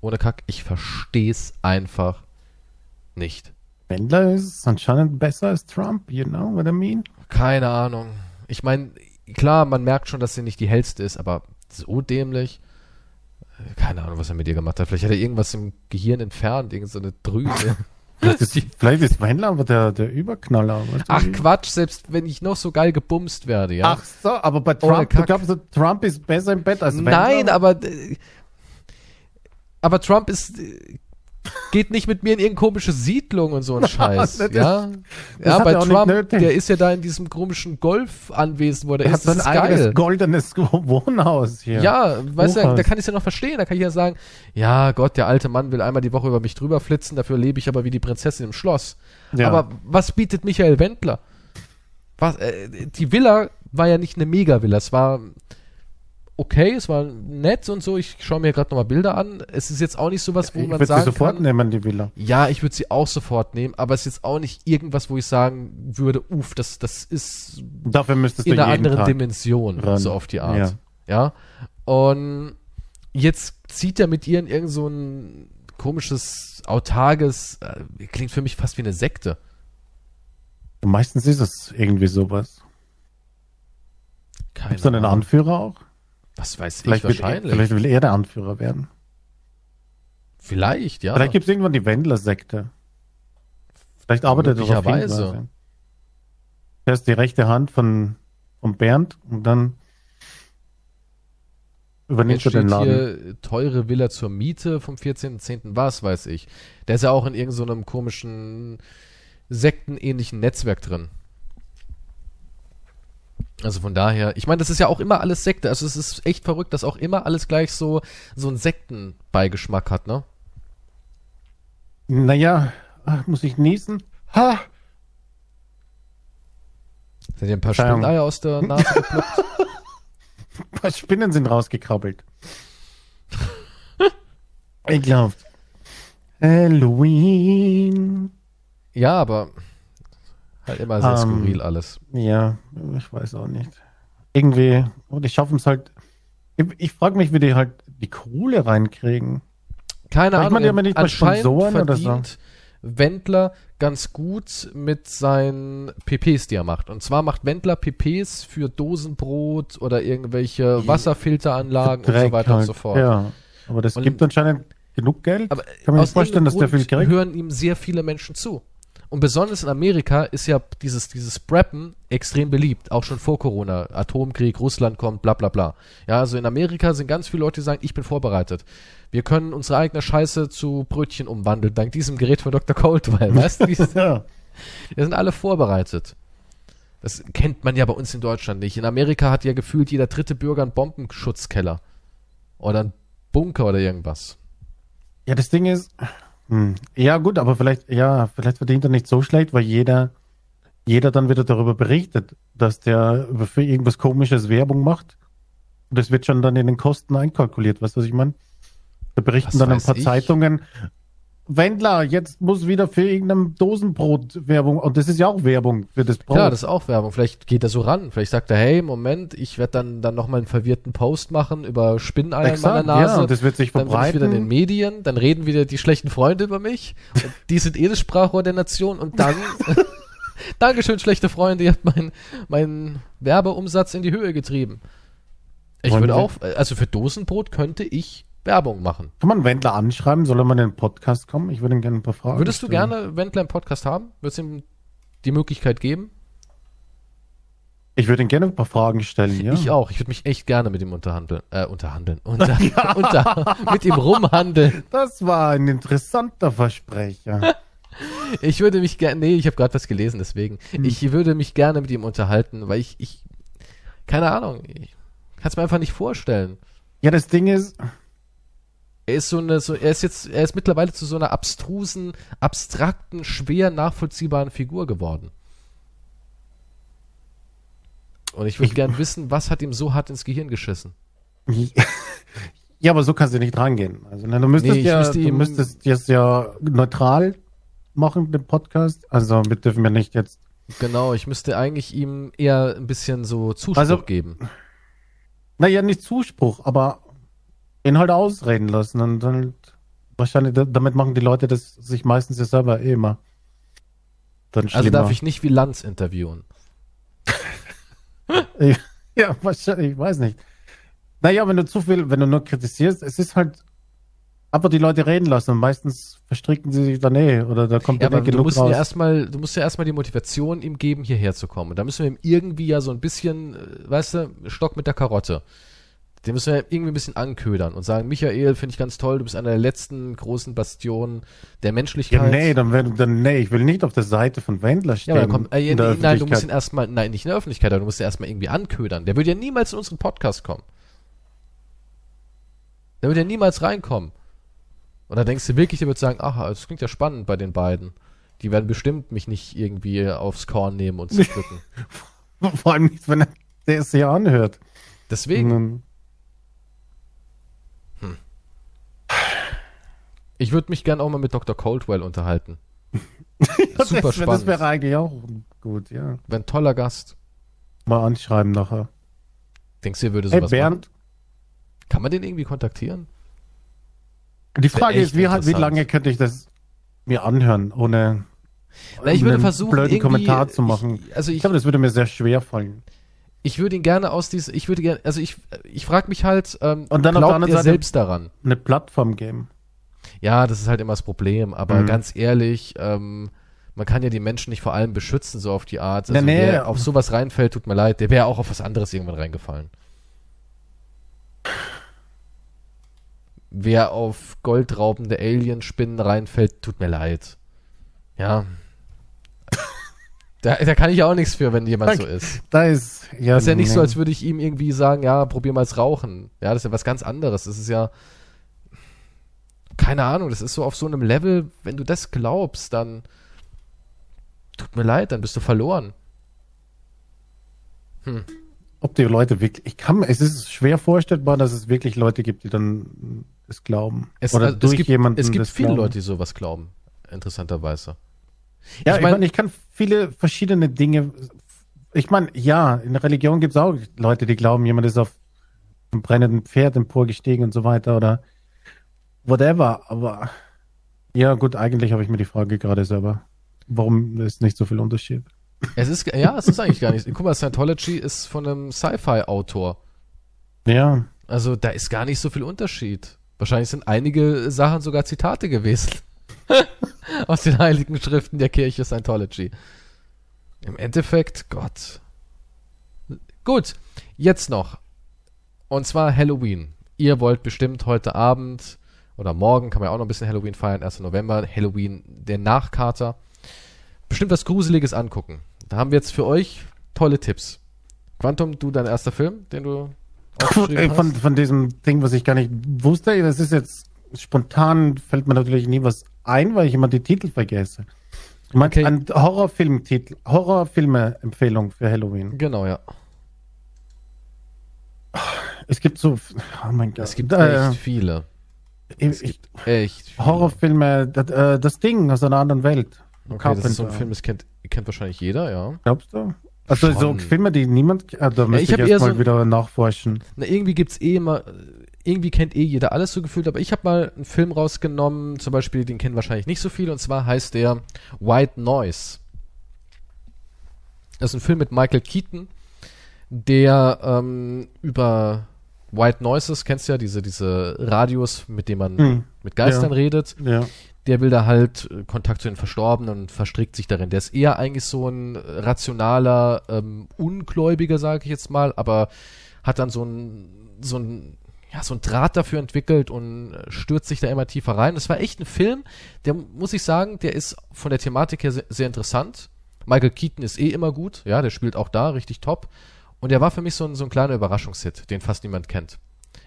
C: Ohne Kack, ich verstehe es einfach nicht.
B: Wendler ist anscheinend besser als Trump, you know what I mean?
C: Keine Ahnung. Ich meine, klar, man merkt schon, dass sie nicht die hellste ist, aber so dämlich. Äh, Keine Ahnung, was er mit ihr gemacht hat. Vielleicht hat er irgendwas im Gehirn entfernt, irgendeine Drüse.
B: Vielleicht ist, vielleicht ist Wendler aber der, der Überknaller. du
C: Ach? Quatsch, selbst wenn ich noch so geil gebumst werde, ja.
B: Ach so, aber bei Trump, du
C: Kack.
B: glaubst, Trump ist besser im Bett als Wendler?
C: Nein, aber äh, aber Trump ist äh, geht nicht mit mir in irgendeine komische Siedlung und so ein Scheiß,
B: Das ist-
C: ja.
B: das
C: Ja, bei Trump, der ist ja da in diesem komischen Golfanwesen, wo der
B: Er hat
C: ist,
B: so ein
C: das ist
B: eigenes goldenes Wohnhaus hier.
C: Ja, weißt du, da kann ich es ja noch verstehen. Da kann ich ja sagen, ja Gott, der alte Mann will einmal die Woche über mich drüber flitzen, dafür lebe ich aber wie die Prinzessin im Schloss.
B: Ja.
C: Aber was bietet Michael Wendler? Was, äh, die Villa war ja nicht eine Mega-Villa. Es war okay, es war nett und so. Ich schaue mir gerade nochmal Bilder an. Es ist jetzt auch nicht sowas, wo
B: ich
C: man
B: würde sie
C: sagen
B: sofort
C: kann,
B: nehmen, die Villa.
C: ja, ich würde sie auch sofort nehmen, aber es ist jetzt auch nicht irgendwas, wo ich sagen würde, uff, das, das ist
B: Dafür müsstest du
C: in einer
B: jeden
C: anderen
B: Tag
C: Dimension,
B: ran.
C: so auf die Art. Ja. Und jetzt zieht er mit ihr in irgend so ein komisches, autarges, äh, klingt für mich fast wie eine Sekte.
B: Meistens ist es irgendwie sowas. Gibt es einen
C: Ahnung.
B: Anführer auch?
C: Was weiß
B: Vielleicht
C: ich
B: will, er,
C: wahrscheinlich.
B: vielleicht will er der Anführer werden.
C: Vielleicht, ja.
B: Vielleicht gibt es irgendwann die Wendler-Sekte. Vielleicht arbeitet er darauf hin. Er ist die rechte Hand von, von Bernd und dann übernimmt
C: Jetzt
B: er den Laden.
C: hier teure Villa zur Miete vom 14.10. Was weiß ich. Der ist ja auch in irgendeinem so einem komischen sektenähnlichen Netzwerk drin. Also von daher, ich meine, das ist ja auch immer alles Sekte. Also es ist echt verrückt, dass auch immer alles gleich so, so einen Sektenbeigeschmack hat, ne?
B: Naja, ach, muss ich niesen? Ha!
C: Sind dir ein paar. Spinneier aus der Nase geploppt?
B: Ein paar Spinnen sind rausgekrabbelt. Ekelhaft. Halloween.
C: Ja, aber halt immer sehr
B: Ähm,
C: skurril alles.
B: Ja, ich weiß auch nicht. Irgendwie, und die schaffen es halt. Ich, ich frage mich, wie die halt die Kohle reinkriegen.
C: Keine Ahnung,
B: man aber nicht
C: anscheinend
B: Sponsoren oder so?
C: Wendler ganz gut mit seinen PPs, die er macht. Und zwar macht Wendler PPs für Dosenbrot oder irgendwelche Wasserfilteranlagen und so weiter und
B: halt.
C: so fort.
B: Ja, aber das
C: Und-
B: gibt anscheinend genug Geld.
C: Aber
B: Kann man sich vorstellen, dass der
C: irgendeinem
B: viel
C: Grund
B: kriegt?
C: hören ihm sehr viele Menschen zu. Und besonders in Amerika ist ja dieses, dieses Preppen extrem beliebt, auch schon vor Corona. Atomkrieg, Russland kommt, bla bla bla. Ja, also in Amerika sind ganz viele Leute, die sagen, ich bin vorbereitet. Wir können unsere eigene Scheiße zu Brötchen umwandeln, dank diesem Gerät von Dr. Coldwell. Weißt du,
B: Ja.
C: die sind alle vorbereitet. Das kennt man ja bei uns in Deutschland nicht. In Amerika hat ja gefühlt jeder dritte Bürger einen Bombenschutzkeller. Oder einen Bunker oder irgendwas.
B: ja, das Ding ist, hm, ja gut, aber vielleicht, ja, vielleicht verdient er nicht so schlecht, weil jeder, jeder dann wieder darüber berichtet, dass der über für irgendwas komisches Werbung macht. Und das wird schon dann in den Kosten einkalkuliert, weißt du, was ich meine? Da berichten
C: Was
B: dann ein paar
C: ich?
B: Zeitungen, Wendler, jetzt muss wieder für irgendein Dosenbrot Werbung, und das ist ja auch Werbung für das Brot.
C: Klar, das ist auch Werbung. Vielleicht geht er so ran. Vielleicht sagt er, hey, Moment, ich werde dann, dann nochmal einen verwirrten Post machen über Spinneier in meiner Nase.
B: ja, und das wird sich
C: dann bin ich wieder in den
B: verbreiten.
C: Medien, dann reden wieder die schlechten Freunde über mich. Und die sind eh das Sprachrohr der Nation und dann. Dankeschön, schlechte Freunde, ihr habt meinen meinen Werbeumsatz in die Höhe getrieben. Ich würde auch, also für Dosenbrot könnte ich Werbung machen.
B: Kann man Wendler anschreiben? Soll er mal in den Podcast kommen? Ich würde ihn gerne ein paar Fragen
C: Würdest du
B: stellen.
C: gerne Wendler im Podcast haben? Würdest du ihm die Möglichkeit geben?
B: Ich würde ihm gerne ein paar Fragen stellen, ja.
C: Ich auch. Ich würde mich echt gerne mit ihm unterhandeln. Äh, unterhandeln. Unter, unter, mit ihm rumhandeln.
B: Das war ein interessanter Versprecher.
C: Ich würde mich gerne. Nee, ich habe gerade was gelesen, deswegen.
B: Hm.
C: Ich würde mich gerne mit ihm unterhalten, weil ich. ich keine Ahnung. Ich kann es mir einfach nicht vorstellen.
B: ja, das Ding ist,
C: Er ist so eine, so, er ist jetzt, er ist mittlerweile zu so einer abstrusen, abstrakten, schwer nachvollziehbaren Figur geworden. Und ich würde
B: Ich-
C: gern wissen, was hat ihm so hart ins Gehirn geschissen?
B: ja, aber so kannst du nicht rangehen. Also, ne, du müsstest
C: Nee,
B: ja,
C: müsste
B: du müsstest jetzt ja neutral machen, den Podcast. Also, wir dürfen ja nicht jetzt,
C: Genau, ich müsste eigentlich ihm eher ein bisschen so Zuspruch
B: Also-
C: geben.
B: naja, nicht Zuspruch, aber ihn halt ausreden lassen und dann wahrscheinlich, da- damit machen die Leute das sich meistens ja selber eh immer. Dann
C: Also darf ich nicht wie Lanz interviewen.
B: Ja, wahrscheinlich, ich weiß nicht. Naja, wenn du zu viel, wenn du nur kritisierst, es ist halt einfach die Leute reden lassen und meistens verstricken sie sich dann eh oder da kommt
C: Ja,
B: eh
C: aber du
B: genug
C: musst, ihm
B: raus.
C: ja erstmal, du musst ja erstmal die Motivation ihm geben, hierher zu kommen. Da müssen wir ihm irgendwie ja so ein bisschen, äh, weißt du, Stock mit der Karotte. Den müssen wir irgendwie ein bisschen anködern und sagen, Michael, finde ich ganz toll, du bist einer der letzten großen Bastionen der
B: ja,
C: Menschlichkeit.
B: nee, dann, dann, nee, ich will nicht auf der Seite von Wendler
C: Ja,
B: stehen.
C: aber dann kommt, äh, nee, nein, du musst ihn erstmal, nein, nicht in der Öffentlichkeit, aber du musst ihn erstmal irgendwie anködern. Der würde ja niemals in unseren Podcast kommen. Der würde ja niemals reinkommen. Und da denkst du wirklich, der wird sagen, ach, das klingt ja spannend bei den beiden. Die werden bestimmt mich nicht irgendwie aufs Korn nehmen und zerpflücken.
B: Vor allem nicht, wenn er der es sich anhört.
C: Deswegen, ich würde mich gern auch mal mit Dr. Coldwell unterhalten.
B: das,
C: Super
B: das
C: spannend.
B: wäre eigentlich auch gut, ja.
C: Wäre ein toller Gast.
B: Mal anschreiben nachher.
C: Denkst du, er würde
B: Hey
C: sowas
B: Bernd,
C: machen? Kann man den irgendwie kontaktieren?
B: die Frage ist, wie, wie lange könnte ich das mir anhören, ohne
C: Na, ich würde
B: einen
C: versuchen,
B: blöden
C: irgendwie,
B: Kommentar zu machen?
C: Ich, also
B: Ich
C: ich,
B: glaube, das würde mir sehr schwer fallen.
C: ich würde ihn gerne aus diesem, ich würde gerne, also ich, ich frage mich halt, ähm,
B: Und dann auf der
C: glaubt
B: anderen
C: er
B: Seite-
C: selbst daran?
B: Eine Plattform geben.
C: Ja, das ist halt immer das Problem, aber
B: Mhm.
C: ganz ehrlich, ähm, man kann ja die Menschen nicht vor allem beschützen, so auf die Art. Also
B: nee.
C: wer auf sowas reinfällt, tut mir leid, der wäre auch auf was anderes irgendwann reingefallen. wer auf goldraubende Alienspinnen reinfällt, tut mir leid. Ja. Da, da kann ich auch nichts für, wenn jemand so ist.
B: Da ist, ja.
C: Das ist ja nicht so,
B: nee.
C: als würde ich ihm irgendwie sagen, ja, probier mal das Rauchen. Ja, das ist ja was ganz anderes. Das ist ja, keine Ahnung, das ist so auf so einem Level, wenn du das glaubst, dann tut mir leid, dann bist du verloren.
B: Ob die Leute wirklich, ich kann, es ist schwer vorstellbar, dass es wirklich Leute gibt, die dann es glauben.
C: Es,
B: Oder
C: also,
B: durch
C: es gibt,
B: jemanden
C: es gibt viele
B: glauben.
C: Leute, die sowas glauben, interessanterweise.
B: Ja,
C: Ich
B: ich
C: mein-
B: meine, ich kann viele verschiedene Dinge. Ich meine, ja, in der Religion gibt es auch Leute, die glauben, jemand ist auf einem brennenden Pferd emporgestiegen und so weiter oder whatever. Aber ja, gut, eigentlich habe ich mir die Frage gerade selber. Warum ist nicht so viel Unterschied?
C: Es ist, ja, es ist eigentlich gar nicht. Guck mal, Scientology ist von einem Sci-Fi-Autor.
B: Ja,
C: Also da ist gar nicht so viel Unterschied. Wahrscheinlich sind einige Sachen sogar Zitate gewesen. Aus den heiligen Schriften der Kirche Scientology. Im Endeffekt, Gott. Gut, jetzt noch. Und zwar Halloween. Ihr wollt bestimmt heute Abend oder morgen kann man ja auch noch ein bisschen Halloween feiern, 1. November, Halloween, der Nachkater. Bestimmt was Gruseliges angucken. Da haben wir jetzt für euch tolle Tipps. Quantum, du dein erster Film, den du aufgeschrieben
B: Ey,
C: hast?
B: von, von diesem Ding, was ich gar nicht wusste, das ist jetzt spontan, fällt mir natürlich nie was ein, weil ich immer die Titel vergesse. Du meinst
C: Okay.
B: ein Horrorfilmtitel, Horrorfilme-Empfehlung für Halloween.
C: Genau, ja.
B: Es gibt so, oh mein Gott.
C: Es gibt
B: äh,
C: echt viele.
B: Ich, ich,
C: Echt.
B: Horrorfilme, das, äh, das Ding aus einer anderen Welt.
C: Okay, das ist so ein. Film, das kennt, kennt wahrscheinlich jeder, ja.
B: Glaubst du? Also so
C: Schon.
B: Filme, die niemand, äh, da müsste
C: ich
B: ich,
C: hab eher
B: erst mal
C: so-
B: wieder nachforschen.
C: Na, irgendwie gibt's eh immer, irgendwie kennt eh jeder alles so gefühlt, aber ich habe mal einen Film rausgenommen, zum Beispiel, den kennen wahrscheinlich nicht so viele, und zwar heißt der White Noise. Das ist ein Film mit Michael Keaton, der ähm, über White Noises, kennst du ja, diese, diese Radios, mit denen man
B: Hm,
C: mit Geistern
B: ja.
C: redet,
B: Ja.
C: der will da halt äh, Kontakt zu den Verstorbenen und verstrickt sich darin. Der ist eher eigentlich so ein rationaler ähm, Ungläubiger, sage ich jetzt mal, aber hat dann so ein, so ein, ja, so ein Draht dafür entwickelt und äh, stürzt sich da immer tiefer rein. Das war echt ein Film, der, muss ich sagen, der ist von der Thematik her sehr, sehr interessant. Michael Keaton ist eh immer gut, ja, der spielt auch da richtig top. Und der war für mich so ein, so ein kleiner Überraschungshit, den fast niemand kennt.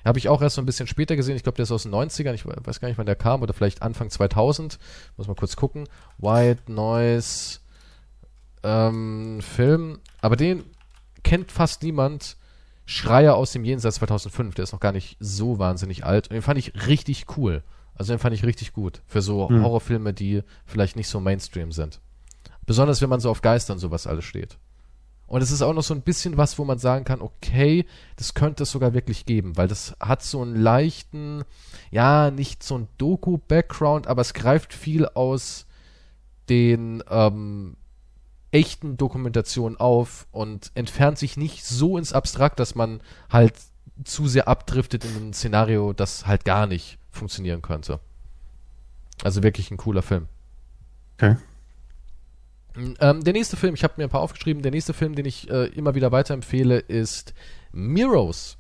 C: Habe ich auch erst so ein bisschen später gesehen. Ich glaube, der ist aus den 90ern. Ich weiß gar nicht, wann der kam. Oder vielleicht Anfang 2000. Muss mal kurz gucken. White Noise ähm, Film. Aber den kennt fast niemand. Schreier aus dem Jenseits 2005. Der ist noch gar nicht so wahnsinnig alt. Und den fand ich richtig cool. Also den fand ich richtig gut. Für so
B: Hm.
C: Horrorfilme, die vielleicht nicht so Mainstream sind. Besonders wenn man so auf Geistern sowas alles steht. Und es ist auch noch so ein bisschen was, wo man sagen kann, okay, das könnte es sogar wirklich geben, weil das hat so einen leichten, ja, nicht so ein Doku-Background, aber es greift viel aus den ähm, echten Dokumentationen auf und entfernt sich nicht so ins Abstrakt, dass man halt zu sehr abdriftet in ein Szenario, das halt gar nicht funktionieren könnte. Also wirklich ein cooler Film.
B: Okay.
C: Ähm, der nächste Film, ich habe mir ein paar aufgeschrieben, der nächste Film, den ich äh, immer wieder weiterempfehle, ist Miros.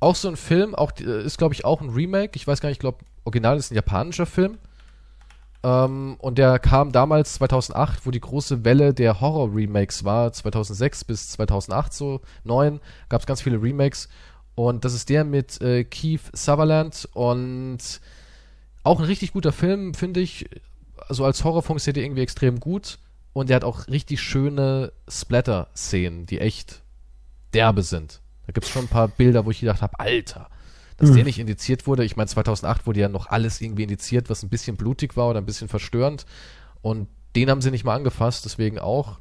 C: Auch so ein Film, auch äh, ist glaube ich auch ein Remake. Ich weiß gar nicht, ich glaube, original ist ein japanischer Film. Ähm, und der kam damals 2008, wo die große Welle der Horror-Remakes war, 2006 bis 2008 so, 9, gab es ganz viele Remakes. Und das ist der mit äh, Keith Sutherland und auch ein richtig guter Film, finde ich. Also als Horror funktioniert der irgendwie extrem gut. Und der hat auch richtig schöne Splatter-Szenen, die echt derbe sind. Da gibt es schon ein paar Bilder, wo ich gedacht habe, Alter, dass
B: Hm.
C: der nicht indiziert wurde. Ich meine, 2008 wurde ja noch alles irgendwie indiziert, was ein bisschen blutig war oder ein bisschen verstörend. Und den haben sie nicht mal angefasst, deswegen auch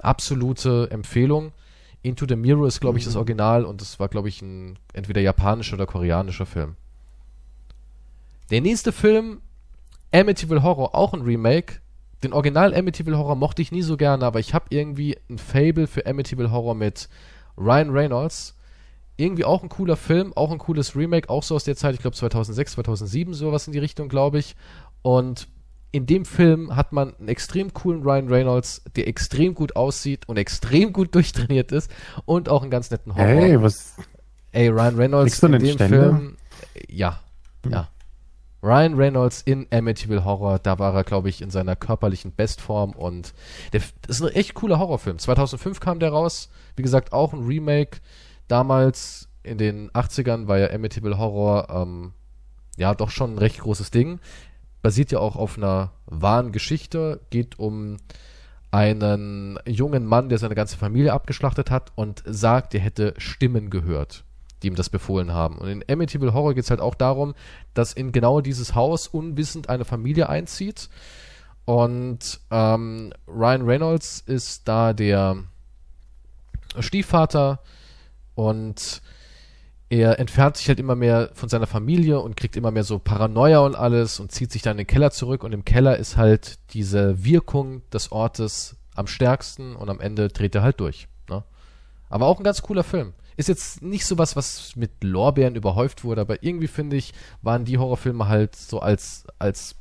C: absolute Empfehlung. Into the Mirror ist, glaube ich, das Original und das war, glaube ich, ein entweder japanischer oder koreanischer Film. Der nächste Film, Amityville Horror, auch ein Remake. Den Original Amityville Horror mochte ich nie so gerne, aber ich habe irgendwie ein Fable für Amityville Horror mit Ryan Reynolds. Irgendwie auch ein cooler Film, auch ein cooles Remake, auch so aus der Zeit, ich glaube 2006, 2007, sowas in die Richtung, glaube ich. Und in dem Film hat man einen extrem coolen Ryan Reynolds, der extrem gut aussieht und extrem gut durchtrainiert ist und auch einen ganz netten Horror.
B: Hey, was?
C: Ey, Ryan Reynolds in dem
B: Ständer?
C: Film, Ja,
B: Mhm.
C: ja. Ryan Reynolds in Amityville Horror, da war er, glaube ich, in seiner körperlichen Bestform und der, das ist ein echt cooler Horrorfilm. 2005 kam der raus, wie gesagt, auch ein Remake. Damals in den 80ern war ja Amityville Horror, ähm, ja, doch schon ein recht großes Ding. Basiert ja auch auf einer wahren Geschichte, geht um einen jungen Mann, der seine ganze Familie abgeschlachtet hat und sagt, er hätte Stimmen gehört, die ihm das befohlen haben. Und in Amityville Horror geht es halt auch darum, dass in genau dieses Haus unwissend eine Familie einzieht. Und ähm, Ryan Reynolds ist da der Stiefvater und er entfernt sich halt immer mehr von seiner Familie und kriegt immer mehr so Paranoia und alles und zieht sich dann in den Keller zurück und im Keller ist halt diese Wirkung des Ortes am stärksten und am Ende dreht er halt durch. Ne? Aber auch ein ganz cooler Film. Ist jetzt nicht so was, was mit Lorbeeren überhäuft wurde, aber irgendwie finde ich, waren die Horrorfilme halt so als, als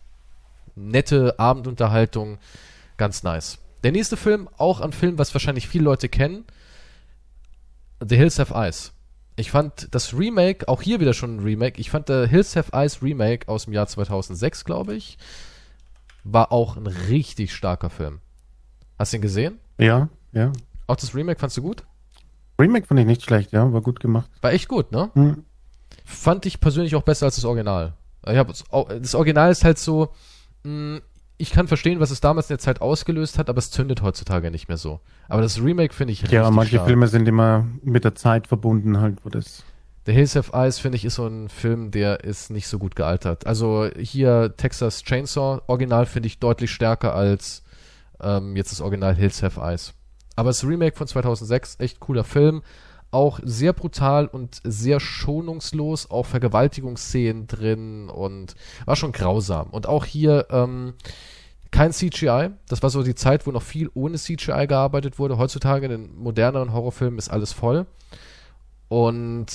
C: nette Abendunterhaltung ganz nice. Der nächste Film, auch ein Film, was wahrscheinlich viele Leute kennen, The Hills Have Eyes. Ich fand das Remake, auch hier wieder schon ein Remake, ich fand The Hills Have Eyes Remake aus dem Jahr 2006, glaube ich, war auch ein richtig starker Film. Hast du ihn gesehen?
B: Ja, ja.
C: Auch das Remake fandst du gut?
B: Remake fand ich nicht schlecht, ja, war gut gemacht.
C: War echt gut, ne?
B: Hm.
C: Fand ich persönlich auch besser als das Original. Ich hab, das Original ist halt so, mh, ich kann verstehen, was es damals in der Zeit ausgelöst hat, aber es zündet heutzutage nicht mehr so. Aber das Remake finde ich
B: Ja,
C: richtig
B: manche
C: stark.
B: Filme sind immer mit der Zeit verbunden, halt, wo das.
C: The Hills Have Eyes, finde ich, ist so ein Film, der ist nicht so gut gealtert. Also hier Texas Chainsaw, Original finde ich deutlich stärker als ähm, jetzt das Original Hills Have Eyes. Aber das Remake von 2006, echt cooler Film. Auch sehr brutal und sehr schonungslos, auch Vergewaltigungsszenen drin und war schon grausam. Und auch hier ähm, kein CGI. Das war so die Zeit, wo noch viel ohne CGI gearbeitet wurde. Heutzutage in den moderneren Horrorfilmen ist alles voll. Und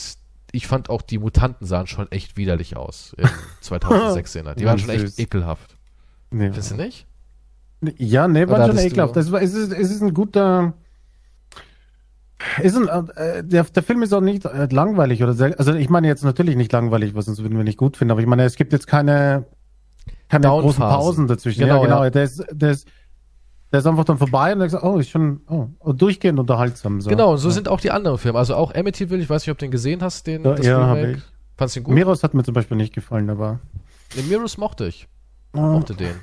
C: ich fand auch, die Mutanten sahen schon echt widerlich aus in 2006. Die waren schon echt ekelhaft.
B: Nee.
C: Findest du nicht?
B: Ja, nee, war schon ekelhaft. Das war, es, ist, es ist ein guter. Ist ein, äh, der, der Film ist auch nicht äh, langweilig oder sehr, also ich meine jetzt natürlich nicht langweilig, was uns würden wir nicht gut finden, aber ich meine, es gibt jetzt keine, keine großen. Pausen dazwischen.
C: Genau,
B: ja, genau.
C: ja.
B: Der, ist, der, ist, der ist einfach dann vorbei und dann sagt, oh, ist schon oh, durchgehend unterhaltsam. So.
C: Genau, und so
B: ja.
C: sind auch die anderen Filme. Also auch Amityville, ich weiß nicht, ob du den gesehen hast, den
B: Ja,
C: das
B: ja,
C: Remake.
B: ich.
C: Fandst du ihn gut?
B: Miros hat mir zum Beispiel nicht gefallen, aber
C: Den Mirrors mochte ich.
B: oh,
C: Mochte den.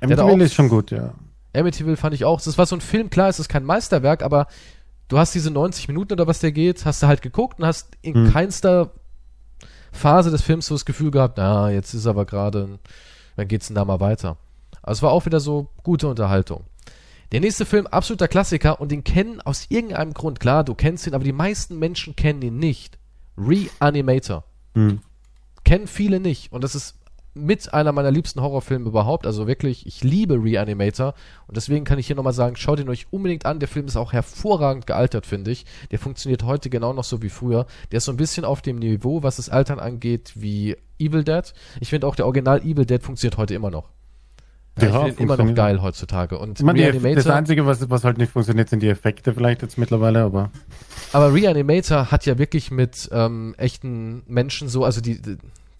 B: Amityville ist schon gut, ja.
C: Amityville fand ich auch. Das war so ein Film, klar, es ist kein Meisterwerk, aber du hast diese 90 Minuten oder was der geht, hast du halt geguckt und hast in
B: Hm.
C: keinster Phase des Films so das Gefühl gehabt, na, jetzt ist aber gerade, dann geht's denn da mal weiter. Also es war auch wieder so gute Unterhaltung. Der nächste Film, absoluter Klassiker und den kennen aus irgendeinem Grund, klar, du kennst ihn, aber die meisten Menschen kennen ihn nicht. Reanimator.
B: Hm.
C: Kennen viele nicht. Und das ist mit einer meiner liebsten Horrorfilme überhaupt. Also wirklich, ich liebe Reanimator. Und deswegen kann ich hier nochmal sagen, schaut ihn euch unbedingt an. Der Film ist auch hervorragend gealtert, finde ich. Der funktioniert heute genau noch so wie früher. Der ist so ein bisschen auf dem Niveau, was das Altern angeht, wie Evil Dead. Ich finde auch, der Original Evil Dead funktioniert heute immer noch. Ja, ich finde immer noch geil heutzutage. Und
B: Ich meine, die, das
C: Reanimator,
B: Einzige, was, was halt nicht funktioniert, sind die Effekte vielleicht jetzt mittlerweile, aber
C: aber Reanimator hat ja wirklich mit ähm, echten Menschen so, also die,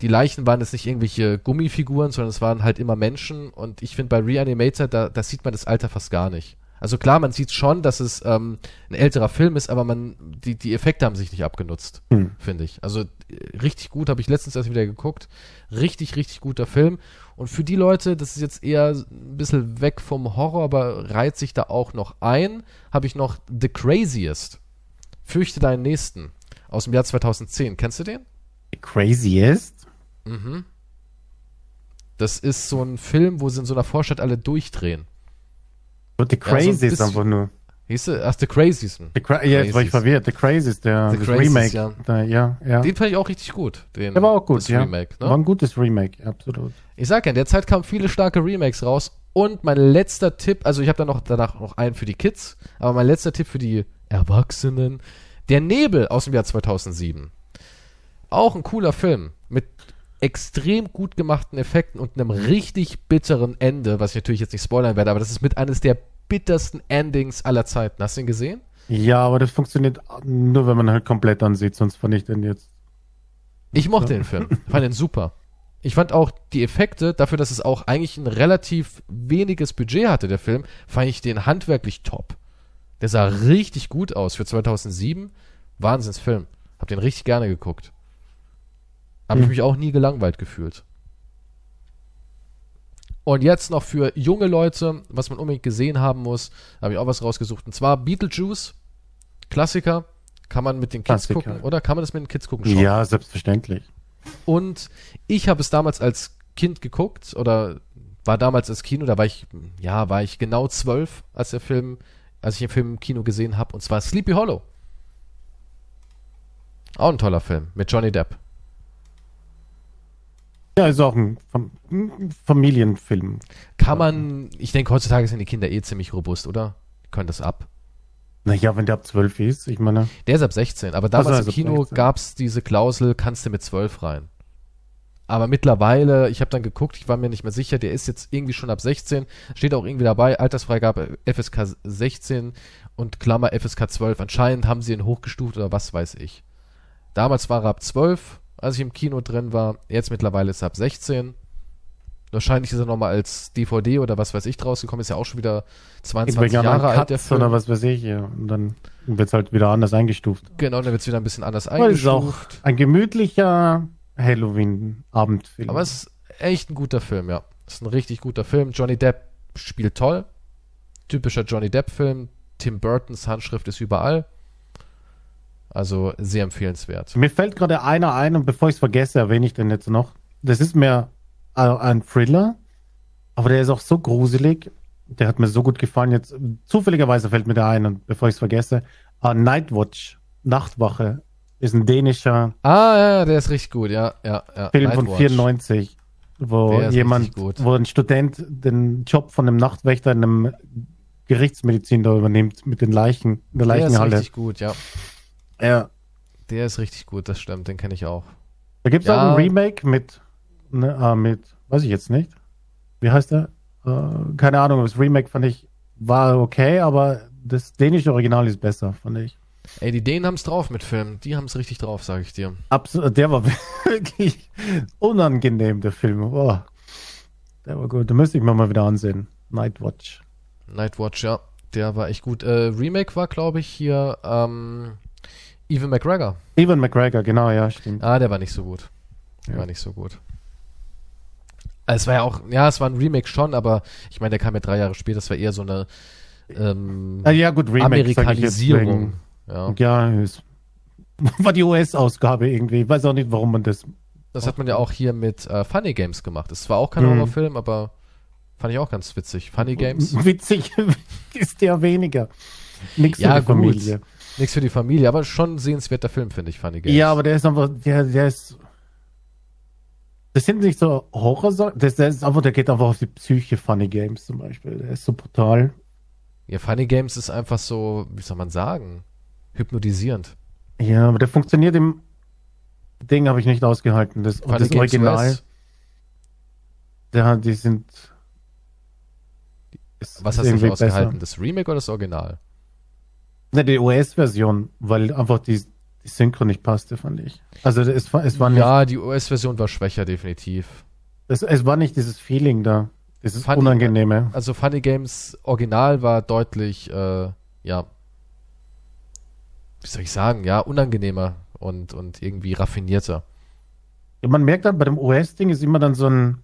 C: die Leichen waren jetzt nicht irgendwelche Gummifiguren, sondern es waren halt immer Menschen. Und ich finde bei Reanimator, da, da sieht man das Alter fast gar nicht. Also klar, man sieht schon, dass es ähm, ein älterer Film ist, aber man, die, die Effekte haben sich nicht abgenutzt,
B: Hm.
C: finde ich. Also äh, richtig gut, habe ich letztens erst wieder geguckt. Richtig, richtig guter Film. Und für die Leute, das ist jetzt eher ein bisschen weg vom Horror, aber reiht sich da auch noch ein, habe ich noch The Craziest. Fürchte deinen Nächsten. Aus dem Jahr 2010. Kennst du den?
B: craziest.
C: Mhm. Das ist so ein Film, wo sie in so einer Vorstadt alle durchdrehen.
B: The
C: Ja, so ein
B: einfach nur.
C: Hieß du? Ach, The Craziest.
B: The Cra ja, jetzt war ich
C: Crazies.
B: verwirrt. The craziest, der
C: The Crazies,
B: Remake.
C: ja.
B: Da, ja, ja.
C: Den fand ich auch richtig gut. Den,
B: Der war auch gut,
C: das
B: ja.
C: Remake, ne?
B: War ein gutes Remake, absolut.
C: Ich sag ja, in der Zeit kamen viele starke Remakes raus. Und mein letzter Tipp, also ich habe dann noch danach noch einen für die Kids, aber mein letzter Tipp für die Erwachsenen, Der Nebel aus dem Jahr 2007. Auch ein cooler Film mit extrem gut gemachten Effekten und einem richtig bitteren Ende, was ich natürlich jetzt nicht spoilern werde, aber das ist mit eines der bittersten Endings aller Zeiten. Hast du ihn gesehen?
B: Ja, aber das funktioniert nur, wenn man halt komplett ansieht, sonst fand ich den jetzt.
C: Ich mochte den Film. Fand den super. Ich fand auch die Effekte, dafür, dass es auch eigentlich ein relativ weniges Budget hatte, der Film, fand ich den handwerklich top. Der sah richtig gut aus für 2007. Wahnsinnsfilm. Hab den richtig gerne geguckt. Hab ich
B: Hm.
C: mich auch nie gelangweilt gefühlt. Und jetzt noch für junge Leute, was man unbedingt gesehen haben muss, habe ich auch was rausgesucht. Und zwar Beetlejuice. Klassiker. Kann man mit den Kids
B: Klassiker.
C: gucken, oder? Kann man das mit den Kids gucken? Schon.
B: Ja, selbstverständlich.
C: Und ich habe es damals als Kind geguckt oder war damals als Kino, da war ich, ja, war ich genau zwölf, als der Film, als ich den Film im Kino gesehen habe, und zwar Sleepy Hollow. Auch ein toller Film mit Johnny Depp.
B: Ja, ist auch ein, Fam ein Familienfilm.
C: Kann man, ich denke, heutzutage sind die Kinder eh ziemlich robust, oder? Die können das ab.
B: Naja, wenn der ab 12 ist, ich meine,
C: Der ist ab 16, aber damals
B: Also,
C: im Kino
B: 16.
C: gab's diese Klausel, kannst du mit 12 rein. Aber mittlerweile, ich habe dann geguckt, ich war mir nicht mehr sicher, der ist jetzt irgendwie schon ab 16, steht auch irgendwie dabei, Altersfreigabe FSK 16 und Klammer FSK 12. Anscheinend haben sie ihn hochgestuft oder was weiß ich. Damals war er ab 12, als ich im Kino drin war, jetzt mittlerweile ist er ab 16. Wahrscheinlich ist er nochmal als DVD oder was weiß ich draus gekommen, ist ja auch schon wieder 22
B: irgendwelche
C: Jahre
B: anderen
C: alt, der Film.
B: oder was weiß ich. Ja. Und dann wird es halt wieder anders eingestuft.
C: Genau, dann wird's wieder ein bisschen anders
B: Aber es ist auch
C: eingestuft.
B: ein gemütlicher Halloween-Abendfilm.
C: Aber es ist echt ein guter Film, ja. Es ist ein richtig guter Film. Johnny Depp spielt toll. Typischer Johnny Depp-Film. Tim Burtons Handschrift ist überall. Also sehr empfehlenswert.
B: Mir fällt gerade einer ein und bevor ich es vergesse, erwähne ich den jetzt noch. Das ist mir ein Thriller, aber der ist auch so gruselig. Der hat mir so gut gefallen. Jetzt zufälligerweise fällt mir der ein und bevor ich es vergesse, äh, Nightwatch, Nachtwache, ist ein dänischer
C: Ah, ja, der ist richtig gut, ja, ja, ja.
B: Film von
C: Nightwatch.
B: 94, wo jemand, wo ein Student den Job von einem Nachtwächter in einem Gerichtsmedizin da übernimmt mit den Leichen, in der
C: Der ist
B: Leichenhalle.
C: richtig gut, ja.
B: Ja.
C: Der ist richtig gut, das stimmt, den kenne ich auch.
B: Da gibt es
C: Ja.
B: auch ein Remake mit, ne, äh, mit, weiß ich jetzt nicht. Wie heißt der? Äh, keine Ahnung, das Remake fand ich, war okay, aber das dänische Original ist besser, fand ich.
C: Ey, die Dänen haben's drauf mit Filmen. Die haben's richtig drauf, sage ich dir.
B: Absolut, der war wirklich unangenehm, der Film. Boah. Der war gut, da müsste ich mir mal wieder ansehen. Nightwatch.
C: Nightwatch, ja. Der war echt gut. Äh, Remake war, glaube ich, hier ähm, Evan McGregor.
B: Evan McGregor, genau, ja, stimmt.
C: Ah, der war nicht so gut. Der
B: Ja.
C: war nicht so gut. Es war ja auch, ja, es war ein Remake schon, aber ich meine, der kam ja drei Jahre später. Das war eher so eine ähm,
B: Ah, ja, gut, Remake,
C: Amerikanisierung. Ja.
B: Ja, ist, war die US-Ausgabe irgendwie. Ich weiß auch nicht, warum man das.
C: Das hat man ja auch hier mit äh, Funny Games gemacht. Es war auch kein
B: Mhm.
C: Horrorfilm, aber fand ich auch ganz witzig. Funny Games.
B: Witzig ist der weniger. Nix
C: Ja,
B: für die
C: gut. Nichts für die Familie, aber schon ein sehenswerter Film, finde ich, Funny Games.
B: Ja, aber der ist einfach, der, der ist. Das sind nicht so Horror, das, der ist einfach, der geht einfach auf die Psyche Funny Games zum Beispiel. Der ist so brutal.
C: ja, Funny Games ist einfach so, wie soll man sagen, hypnotisierend.
B: Ja, aber der funktioniert im Ding habe ich nicht ausgehalten. Das,
C: Funny
B: das
C: Games
B: Original,
C: US.
B: ja, die sind.
C: Was hast du nicht ausgehalten?
B: besser.
C: Das Remake oder das Original?
B: Ne, die US-Version, weil einfach die, die Synchro nicht passte, fand ich. Also es war, es war nicht,
C: ja, die US-Version war schwächer, definitiv.
B: es, es war nicht dieses Feeling da, dieses
C: Funny-
B: Unangenehme.
C: Also Funny Games Original war deutlich, äh, ja, wie soll ich sagen, ja, unangenehmer und, und irgendwie raffinierter.
B: Ja, man merkt dann, bei dem US-Ding ist immer dann so ein,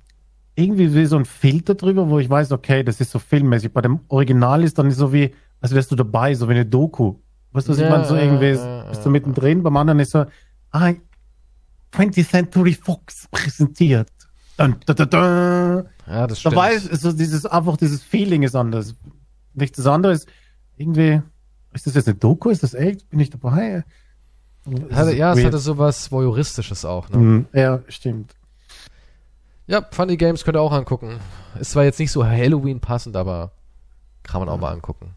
B: irgendwie wie so ein Filter drüber, wo ich weiß, okay, das ist so filmmäßig. Bei dem Original ist dann so wie, als wärst du dabei, so wie eine Doku. Weißt du, was ich
C: Ja,
B: meine? So irgendwie,
C: ja,
B: bist du mittendrin, beim anderen ist so, ah, 20th Century Fox präsentiert. Dun, dun, dun, dun.
C: Ja, das stimmt.
B: Dabei ist so dieses, einfach dieses Feeling ist anders. Nichts das andere ist, irgendwie, ist das jetzt eine Doku? Ist das echt? Bin ich dabei?
C: hatte, ja, es
B: Weird.
C: hatte sowas Voyeuristisches auch, ne?
B: Hm, Ja, stimmt.
C: Ja, Funny Games könnt ihr auch angucken. Ist zwar jetzt nicht so Halloween passend, aber kann man auch mal angucken.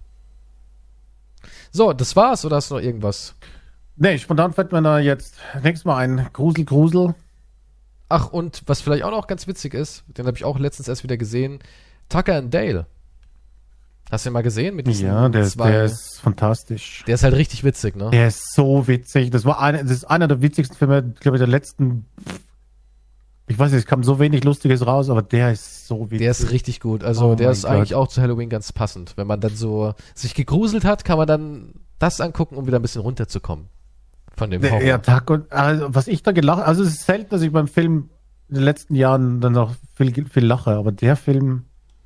C: So, das war's oder hast du noch irgendwas?
B: Nee, spontan fällt mir da jetzt nächstes Mal ein Grusel, Grusel.
C: Ach, und was vielleicht auch noch ganz witzig ist, den habe ich auch letztens erst wieder gesehen, Tucker and Dale. Hast du ihn mal gesehen? Mit diesen
B: Ja, der, ist-
C: zwei,
B: der ist fantastisch.
C: der ist halt richtig witzig, ne?
B: Der ist so witzig. Das war eine, das ist einer der witzigsten Filme, glaube ich, der letzten. Ich weiß nicht, es kam so wenig Lustiges raus, aber der ist so witzig.
C: Der ist richtig gut. Also
B: Oh
C: der ist eigentlich
B: Gott.
C: auch zu Halloween ganz passend. Wenn man dann so sich gegruselt hat, kann man dann das angucken, um wieder ein bisschen runterzukommen. Von dem Horror.
B: Der Tag und also, was ich da gelacht, also es ist selten, dass ich beim Film in den letzten Jahren dann noch viel, viel lache, aber der Film,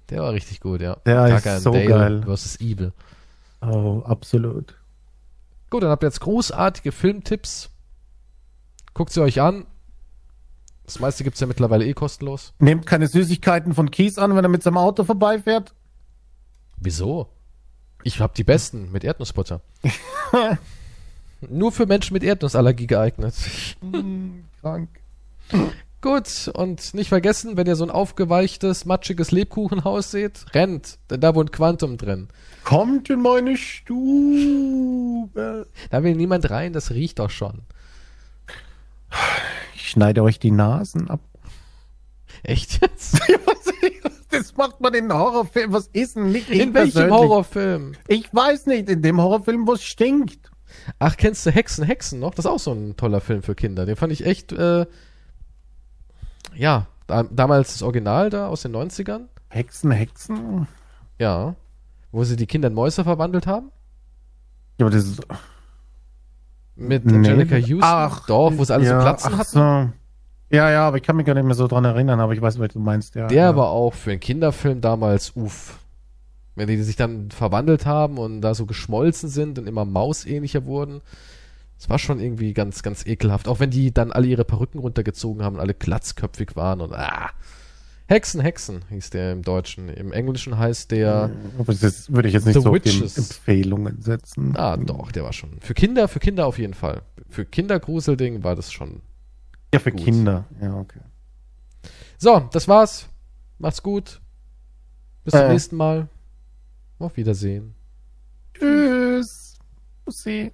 C: Der war richtig gut, ja.
B: Der ist
C: Tucker and
B: so geil.
C: versus Evil.
B: oh, absolut.
C: Gut, dann habt ihr jetzt großartige Filmtipps. Guckt sie euch an. Das meiste gibt's ja mittlerweile eh kostenlos.
B: Nehmt keine Süßigkeiten von Kies an, wenn er mit seinem Auto vorbeifährt.
C: Wieso? Ich hab die besten mit Erdnussbutter. Nur für Menschen mit Erdnussallergie geeignet.
B: Krank.
C: Gut, und nicht vergessen, wenn ihr so ein aufgeweichtes, matschiges Lebkuchenhaus seht, rennt, denn da wohnt Quantum drin.
B: Kommt in meine Stube.
C: Da will niemand rein, das riecht doch schon.
B: Ich schneide euch die Nasen ab.
C: Echt jetzt?
B: Das macht man in Horrorfilmen. Was ist denn nicht? ich
C: In welchem
B: persönlich?
C: Horrorfilm?
B: Ich weiß nicht. In dem Horrorfilm, wo es stinkt.
C: Ach, kennst du Hexen, Hexen noch? Das ist auch so ein toller Film für Kinder. Den fand ich echt, äh, ja, da, damals das Original da aus den 90ern.
B: Hexen, Hexen.
C: Ja. Wo sie die Kinder in Mäuse verwandelt haben.
B: Ja, aber das ist.
C: Mit
B: Nee.
C: Angelica Houston.
B: Ach,
C: Doch, wo sie alle
B: ja,
C: so Glatzen
B: ach
C: hatten.
B: So. Ja, ja, aber ich kann mich gar nicht mehr so dran erinnern, aber ich weiß, was du meinst, ja.
C: Der
B: ja.
C: war auch für einen Kinderfilm damals, uff. Wenn die sich dann verwandelt haben und da so geschmolzen sind und immer mausähnlicher wurden. Das war schon irgendwie ganz, ganz ekelhaft. Auch wenn die dann alle ihre Perücken runtergezogen haben und alle glatzköpfig waren und ah. Hexen, Hexen hieß der im Deutschen. Im Englischen heißt der,
B: Aber das würde ich jetzt nicht
C: The
B: so auf
C: Witches.
B: Empfehlungen setzen.
C: ah doch, der war schon. Für Kinder, für Kinder auf jeden Fall. Für Kindergruselding war das schon.
B: Ja, für
C: Gut.
B: Kinder. Ja, okay.
C: So, das war's. Macht's gut. Bis zum
B: Äh.
C: nächsten Mal. Auf Wiedersehen.
B: Tschüss. Pussy.